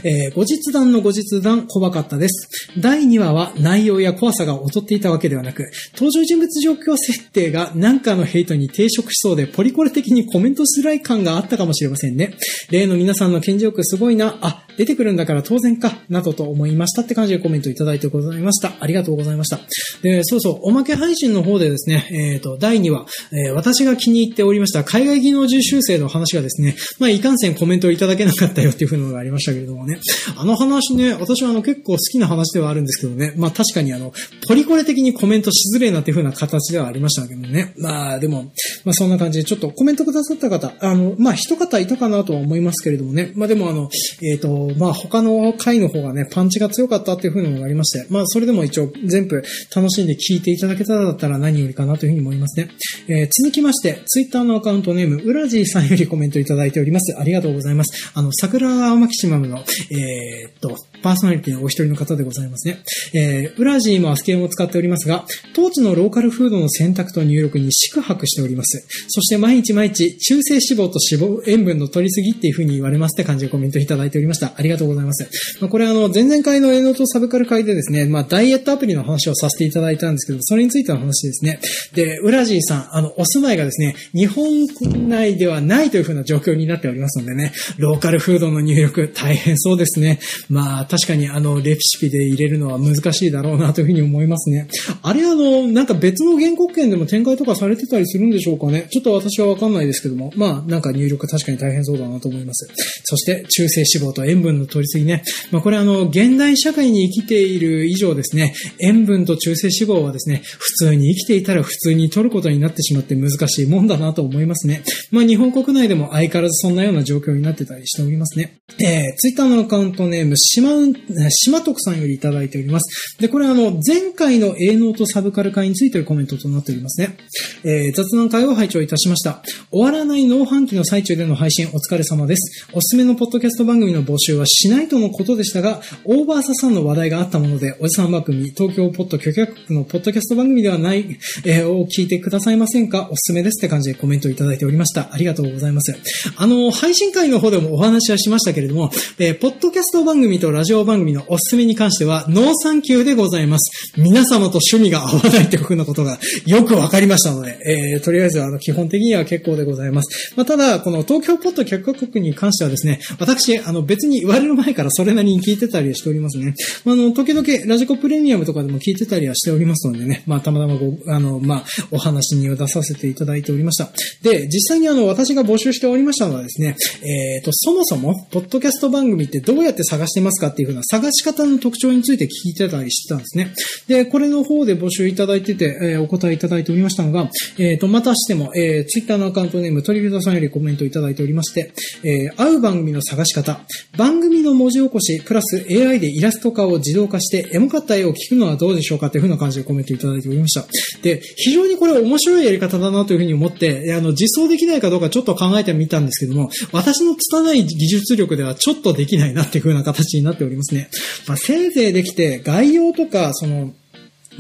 えー、後日談の後日談怖かったです。第2話は内容や怖さが劣っていたわけではなく、登場人物状況設定が何かのヘイトに抵触しそうでポリコレ的にコメントしづらい感があったかもしれませんね。例の皆さんの検事力すごいな、あ、出てくるんだから当然か、などと思いましたって感じでコメントいただいてございました。ありがとうございました。で、そうそう、おまけ配信の方でですね、えっ、ー、と、第2話、えー、私が気に入っておりました海外技能実習生の話がですね、まあ、いかんせんコメントをいただけなかったよっていうふうなのがありましたけれどもね、あの話ね、私はあの結構好きな話ではあるんですけどね、まあ確かにあの、ポリコレ的にコメントしづれいなっていうふうな形ではありましたけどね。まあでも、まあそんな感じでちょっとコメントくださった方、あの、まあ一方いたかなとは思いますけれどもね、まあでもあの、えっ、ー、と、まあ他の回の方がね、パンチが強かったっていうふうなのがありまして、まあそれでも一応全部楽しんで聞いていただけたらだったら何よりかなというふうに思いますね。えー、続きまして、ツイッターのアカウントネーム、ウラジーさんよりコメントいただいております。ありがとうございます。あの、桜マキシマムの、えー、っと、パーソナリティのお一人の方でございますね。えー、ウラジーもアスケンを使っておりますが、当地のローカルフードの選択と入力に宿泊しております。そして毎日毎日、中性脂肪と脂肪、塩分の取りすぎっていう風に言われますって感じでコメントいただいておりました。ありがとうございます。まあ、これあの、前々回のエノートサブカル会でですね、まあ、ダイエットアプリの話をさせていただいたんですけど、それについての話ですね。で、ウラジーさん、あの、お住まいがですね、日本国内ではないという風な状況になっておりますのでね、ローカルフードの入力大変そうですね。まあ、確かにあの、レシピで入れるのは難しいだろうなというふうに思いますね。あれあの、なんか別の原告権でも展開とかされてたりするんでしょうかね。ちょっと私はわかんないですけども、まあ、なんか入力確かに大変そうだなと思います。そして、中性脂肪と塩分の取りすぎね。まあ、これあの、現代社会に生きている以上ですね、塩分と中性脂肪はですね、普通に生きていたら普通に取ることになってしまって難しいもんだなと思いますね。まあ、日本国内でも相変わらずそんなような状況になってたりしておりますね。えー、ツイッターのアカウントネーム、しまう、しまとくさんよりいただいております。で、これあの、前回の営農とサブカル会についてのコメントとなっておりますね。えー、雑談会を拝聴いたしました。終わらない農飯期の最中での配信お疲れ様です。おすすめのポッドキャスト番組の募集はしないとのことでしたが、オーバーサさんの話題があったもので、おじさん番組、東京ポッド許可局のポッドキャスト番組ではない、えー、を聞いてくださいませんか？おすすめですって感じでコメントいただいておりました。ありがとうございます。あの、配信回の方でもお話はしましたけれども、えー、ポッドキャスト番組とラジオ番組のおすすめに関しては、ノーサンキューでございます。皆様と趣味が合わないというふうなことがよくわかりましたので、えー、とりあえずあの基本的には結構でございます。まあ、ただ、この東京ポッド許可局に関してはですね、私、あの別に言われる前からそれなりに聞いてたりしておりますね。まあ、あの、時々ラジコプレミアムとかでも聞いてたりはしておりますのでね、まあ、たまたまご、あの、まあ、お話には出させていただいておりました。で、実際にあの、私が募集しておりましたのはですね、えっ、ー、と、そもそも、ポッドキャスト番組ってどうやって探してますかっていうふうな探し方の特徴について聞いてたりしてたんですね。で、これの方で募集いただいてて、えー、お答えいただいておりましたのが、えっ、ー、と、またしても、えー、ツイッターのアカウントネーム、トリビュータさんよりコメントいただいておりまして、えー、合う番組の探し方、番番組の文字起こし、プラス AI でイラスト化を自動化して、エモかった絵を聞くのはどうでしょうかというふうな感じでコメントいただいておりました。で、非常にこれ面白いやり方だなというふうに思って、あの、実装できないかどうかちょっと考えてみたんですけども、私の拙い技術力ではちょっとできないなっていうふうな形になっておりますね。まあ、せいぜいできて、概要とか、その、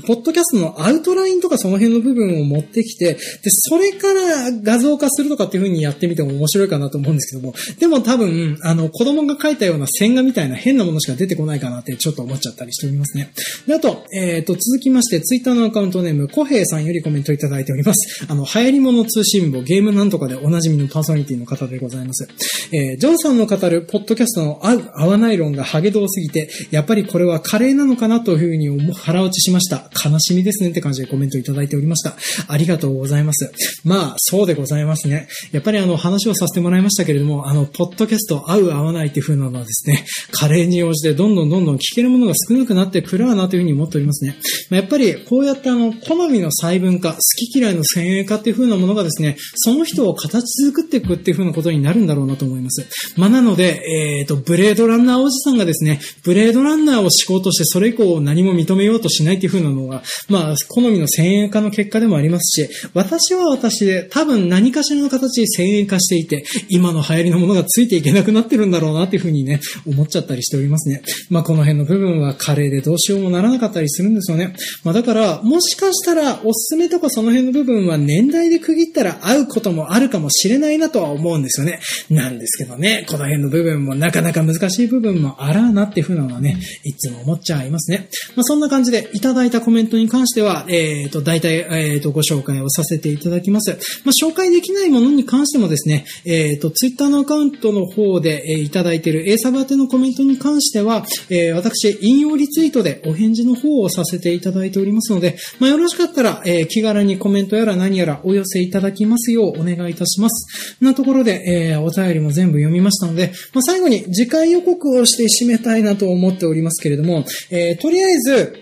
ポッドキャストのアウトラインとかその辺の部分を持ってきて、で、それから画像化するとかっていう風にやってみても面白いかなと思うんですけども、でも多分、あの、子供が描いたような線画みたいな変なものしか出てこないかなってちょっと思っちゃったりしておりますね。で、あと、えっ、ー、と、続きまして、ツイッターのアカウントネーム、コヘイさんよりコメントいただいております。あの、流行り物通信簿、ゲームなんとかでおなじみのパーソナリティの方でございます。えー、ジョンさんの語るポッドキャストの合う、合わない論がハゲドウすぎて、やっぱりこれはカレーなのかなというふうに思う、腹落ちしました。悲しみですねって感じでコメントいただいておりました。ありがとうございます。まあ、そうでございますね。やっぱりあの、話をさせてもらいましたけれども、あの、ポッドキャスト合う合わないっていう風なのはですね、カレーに応じてどんどんどんどん聞けるものが少なくなってくるわなというふうに思っておりますね。まあ、やっぱり、こうやってあの、好みの細分化、好き嫌いの先鋭化っていう風なものがですね、その人を形作っていくっていう風なことになるんだろうなと思います。まあ、なので、えっ、ー、と、ブレードランナーおじさんがですね、ブレードランナーを思考としてそれ以降何も認めようとしないっていう風なのが、まあ、好みの先鋭化の結果でもありますし、私は私で多分何かしらの形で先鋭化していて、今の流行りのものがついていけなくなってるんだろうなっていう風にね、思っちゃったりしておりますね。まあ、この辺の部分はカレーでどうしようもならなかったりするんですよね。まあ、だから、もしかしたらおすすめとかその辺の部分は年代で区切ったら合うこともあるかもしれないなとは思うんですよね。なんですけどね、この辺の部分もなかなか難しい部分もあらなっていう風なのはね、いつも思っちゃいますね。まあ、そんな感じでいただいたコメントに関しては、えっ、ー、と、大体、えっ、ー、と、ご紹介をさせていただきます。まあ、紹介できないものに関してもですね、えっ、ー、と、ツイッターのアカウントの方で、えー、いただいている A サバ宛てのコメントに関しては、えー、私、引用リツイートでお返事の方をさせていただいておりますので、まあ、よろしかったら、えー、気軽にコメントやら何やらお寄せいただきますようお願いいたします。なところで、えー、お便りも全部読みましたので、まあ、最後に次回予告をして締めたいなと思っておりますけれども、えー、とりあえず、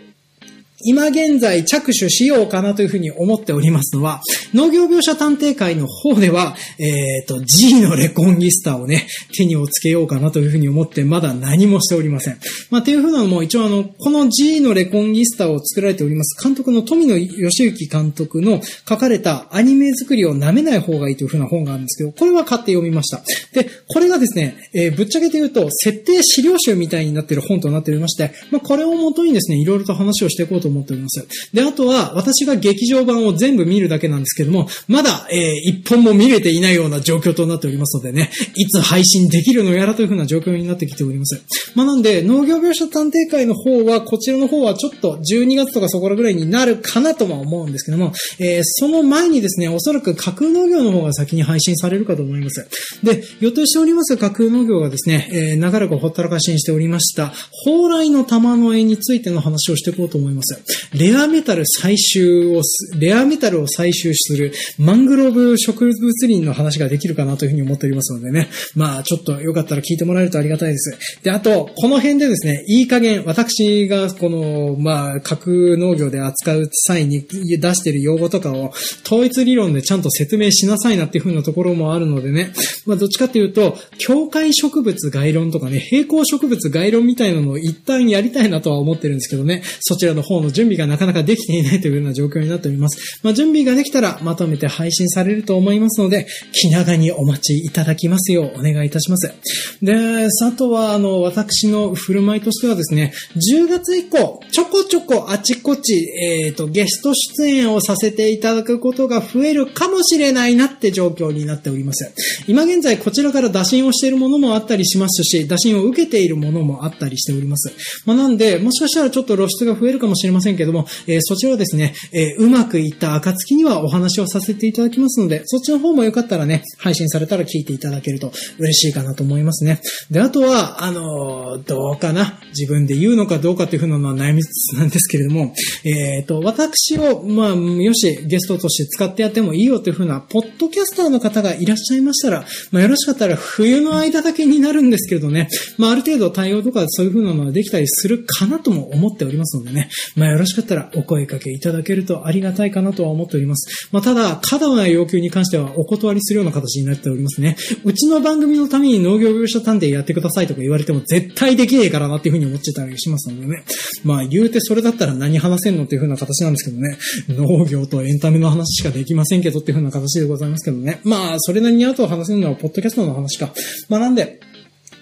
今現在着手しようかなというふうに思っておりますのは、農業描写探偵会の方では、えっ、ー、と、G のレコンギスタをね、手にをつけようかなというふうに思って、まだ何もしておりません。まあ、っていうふうなのも、一応あの、この G のレコンギスタを作られております、監督の富野義行監督の書かれたアニメ作りを舐めない方がいいというふうな本があるんですけど、これは買って読みました。で、これがですね、えー、ぶっちゃけて言うと、設定資料集みたいになっている本となっておりまして、まあ、これをもとにですね、いろいろと話をしていこうと思っております。で、あとは、私が劇場版を全部見るだけなんですけども、まだ、えー、一本も見れていないような状況となっておりますのでね、いつ配信できるのやらというふうな状況になってきております。まあ、なんで、農業描写探偵会の方は、こちらの方はちょっと12月とかそこらぐらいになるかなとは思うんですけども、えー、その前にですね、おそらく架空農業の方が先に配信されるかと思います。で、予定しております架空農業がですね、えー、長らくほったらかしにしておりました、蓬莱の玉の絵についての話をしていこうと思います。レアメタル採集をす、レアメタルを採集するマングローブ植物林の話ができるかなというふうに思っておりますのでね。まあ、ちょっとよかったら聞いてもらえるとありがたいです。で、あと、この辺でですね、いい加減、私がこの、まあ、核農業で扱う際に出してる用語とかを、統一理論でちゃんと説明しなさいなっていうふうなところもあるのでね。まあ、どっちかっていうと、境界植物概論とかね、平行植物概論みたいなのを一旦やりたいなとは思ってるんですけどね。そちらの方の準備がなかなかできていないというような状況になっております。まあ、準備ができたらまとめて配信されると思いますので、気長にお待ちいただきますようお願いいたします。で、佐藤は、あの、私の振る舞いとしてはですね、10月以降、ちょこちょこあちこち、えっ、ー、と、ゲスト出演をさせていただくことが増えるかもしれないなって状況になっております。今現在こちらから打診をしているものもあったりしますし、打診を受けているものもあったりしております。まあ、なんで、もしかしたらちょっと露出が増えるかもしれませんませんけども、えー、そちらはですね、えー、うまくいった暁にはお話をさせていただきますので、そっちの方もよかったらね、配信されたら聞いていただけると嬉しいかなと思いますね。で、あとは、あのー、どうかな自分で言うのかどうかっていうふうなのは悩みつつなんですけれども、えっ、ー、と、私を、まあ、よし、ゲストとして使ってやってもいいよというふうな、ポッドキャスターの方がいらっしゃいましたら、まあ、よろしかったら冬の間だけになるんですけれどね、まあ、ある程度対応とかそういうふうなのはできたりするかなとも思っておりますのでね、まあ、よろしかったらお声かけいただけるとありがたいかなとは思っております。まあ、ただ、過度な要求に関してはお断りするような形になっておりますね。うちの番組のために農業描写探偵やってくださいとか言われても絶対できねえからなっていうふうに思ってたりしますのでね。まあ、言うてそれだったら何話せんのっていうふうな形なんですけどね。農業とエンタメの話しかできませんけどっていうふうな形でございますけどね。まあ、それなりに後話せるのはポッドキャストの話か。まあ、なんで、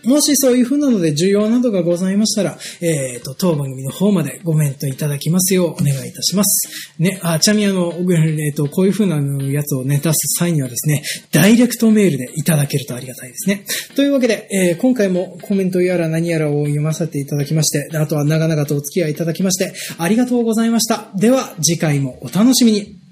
もしそういう風なので需要などがございましたら、えっ、と、当番組の方までコメントいただきますようお願いいたします。ね、あ、ちなみにあの、えっ、と、こういう風なやつをね、出す際にはですね、ダイレクトメールでいただけるとありがたいですね。というわけで、えー今回もコメントやら何やらを読ませていただきまして、あとは長々とお付き合いいただきまして、ありがとうございました。では、次回もお楽しみに。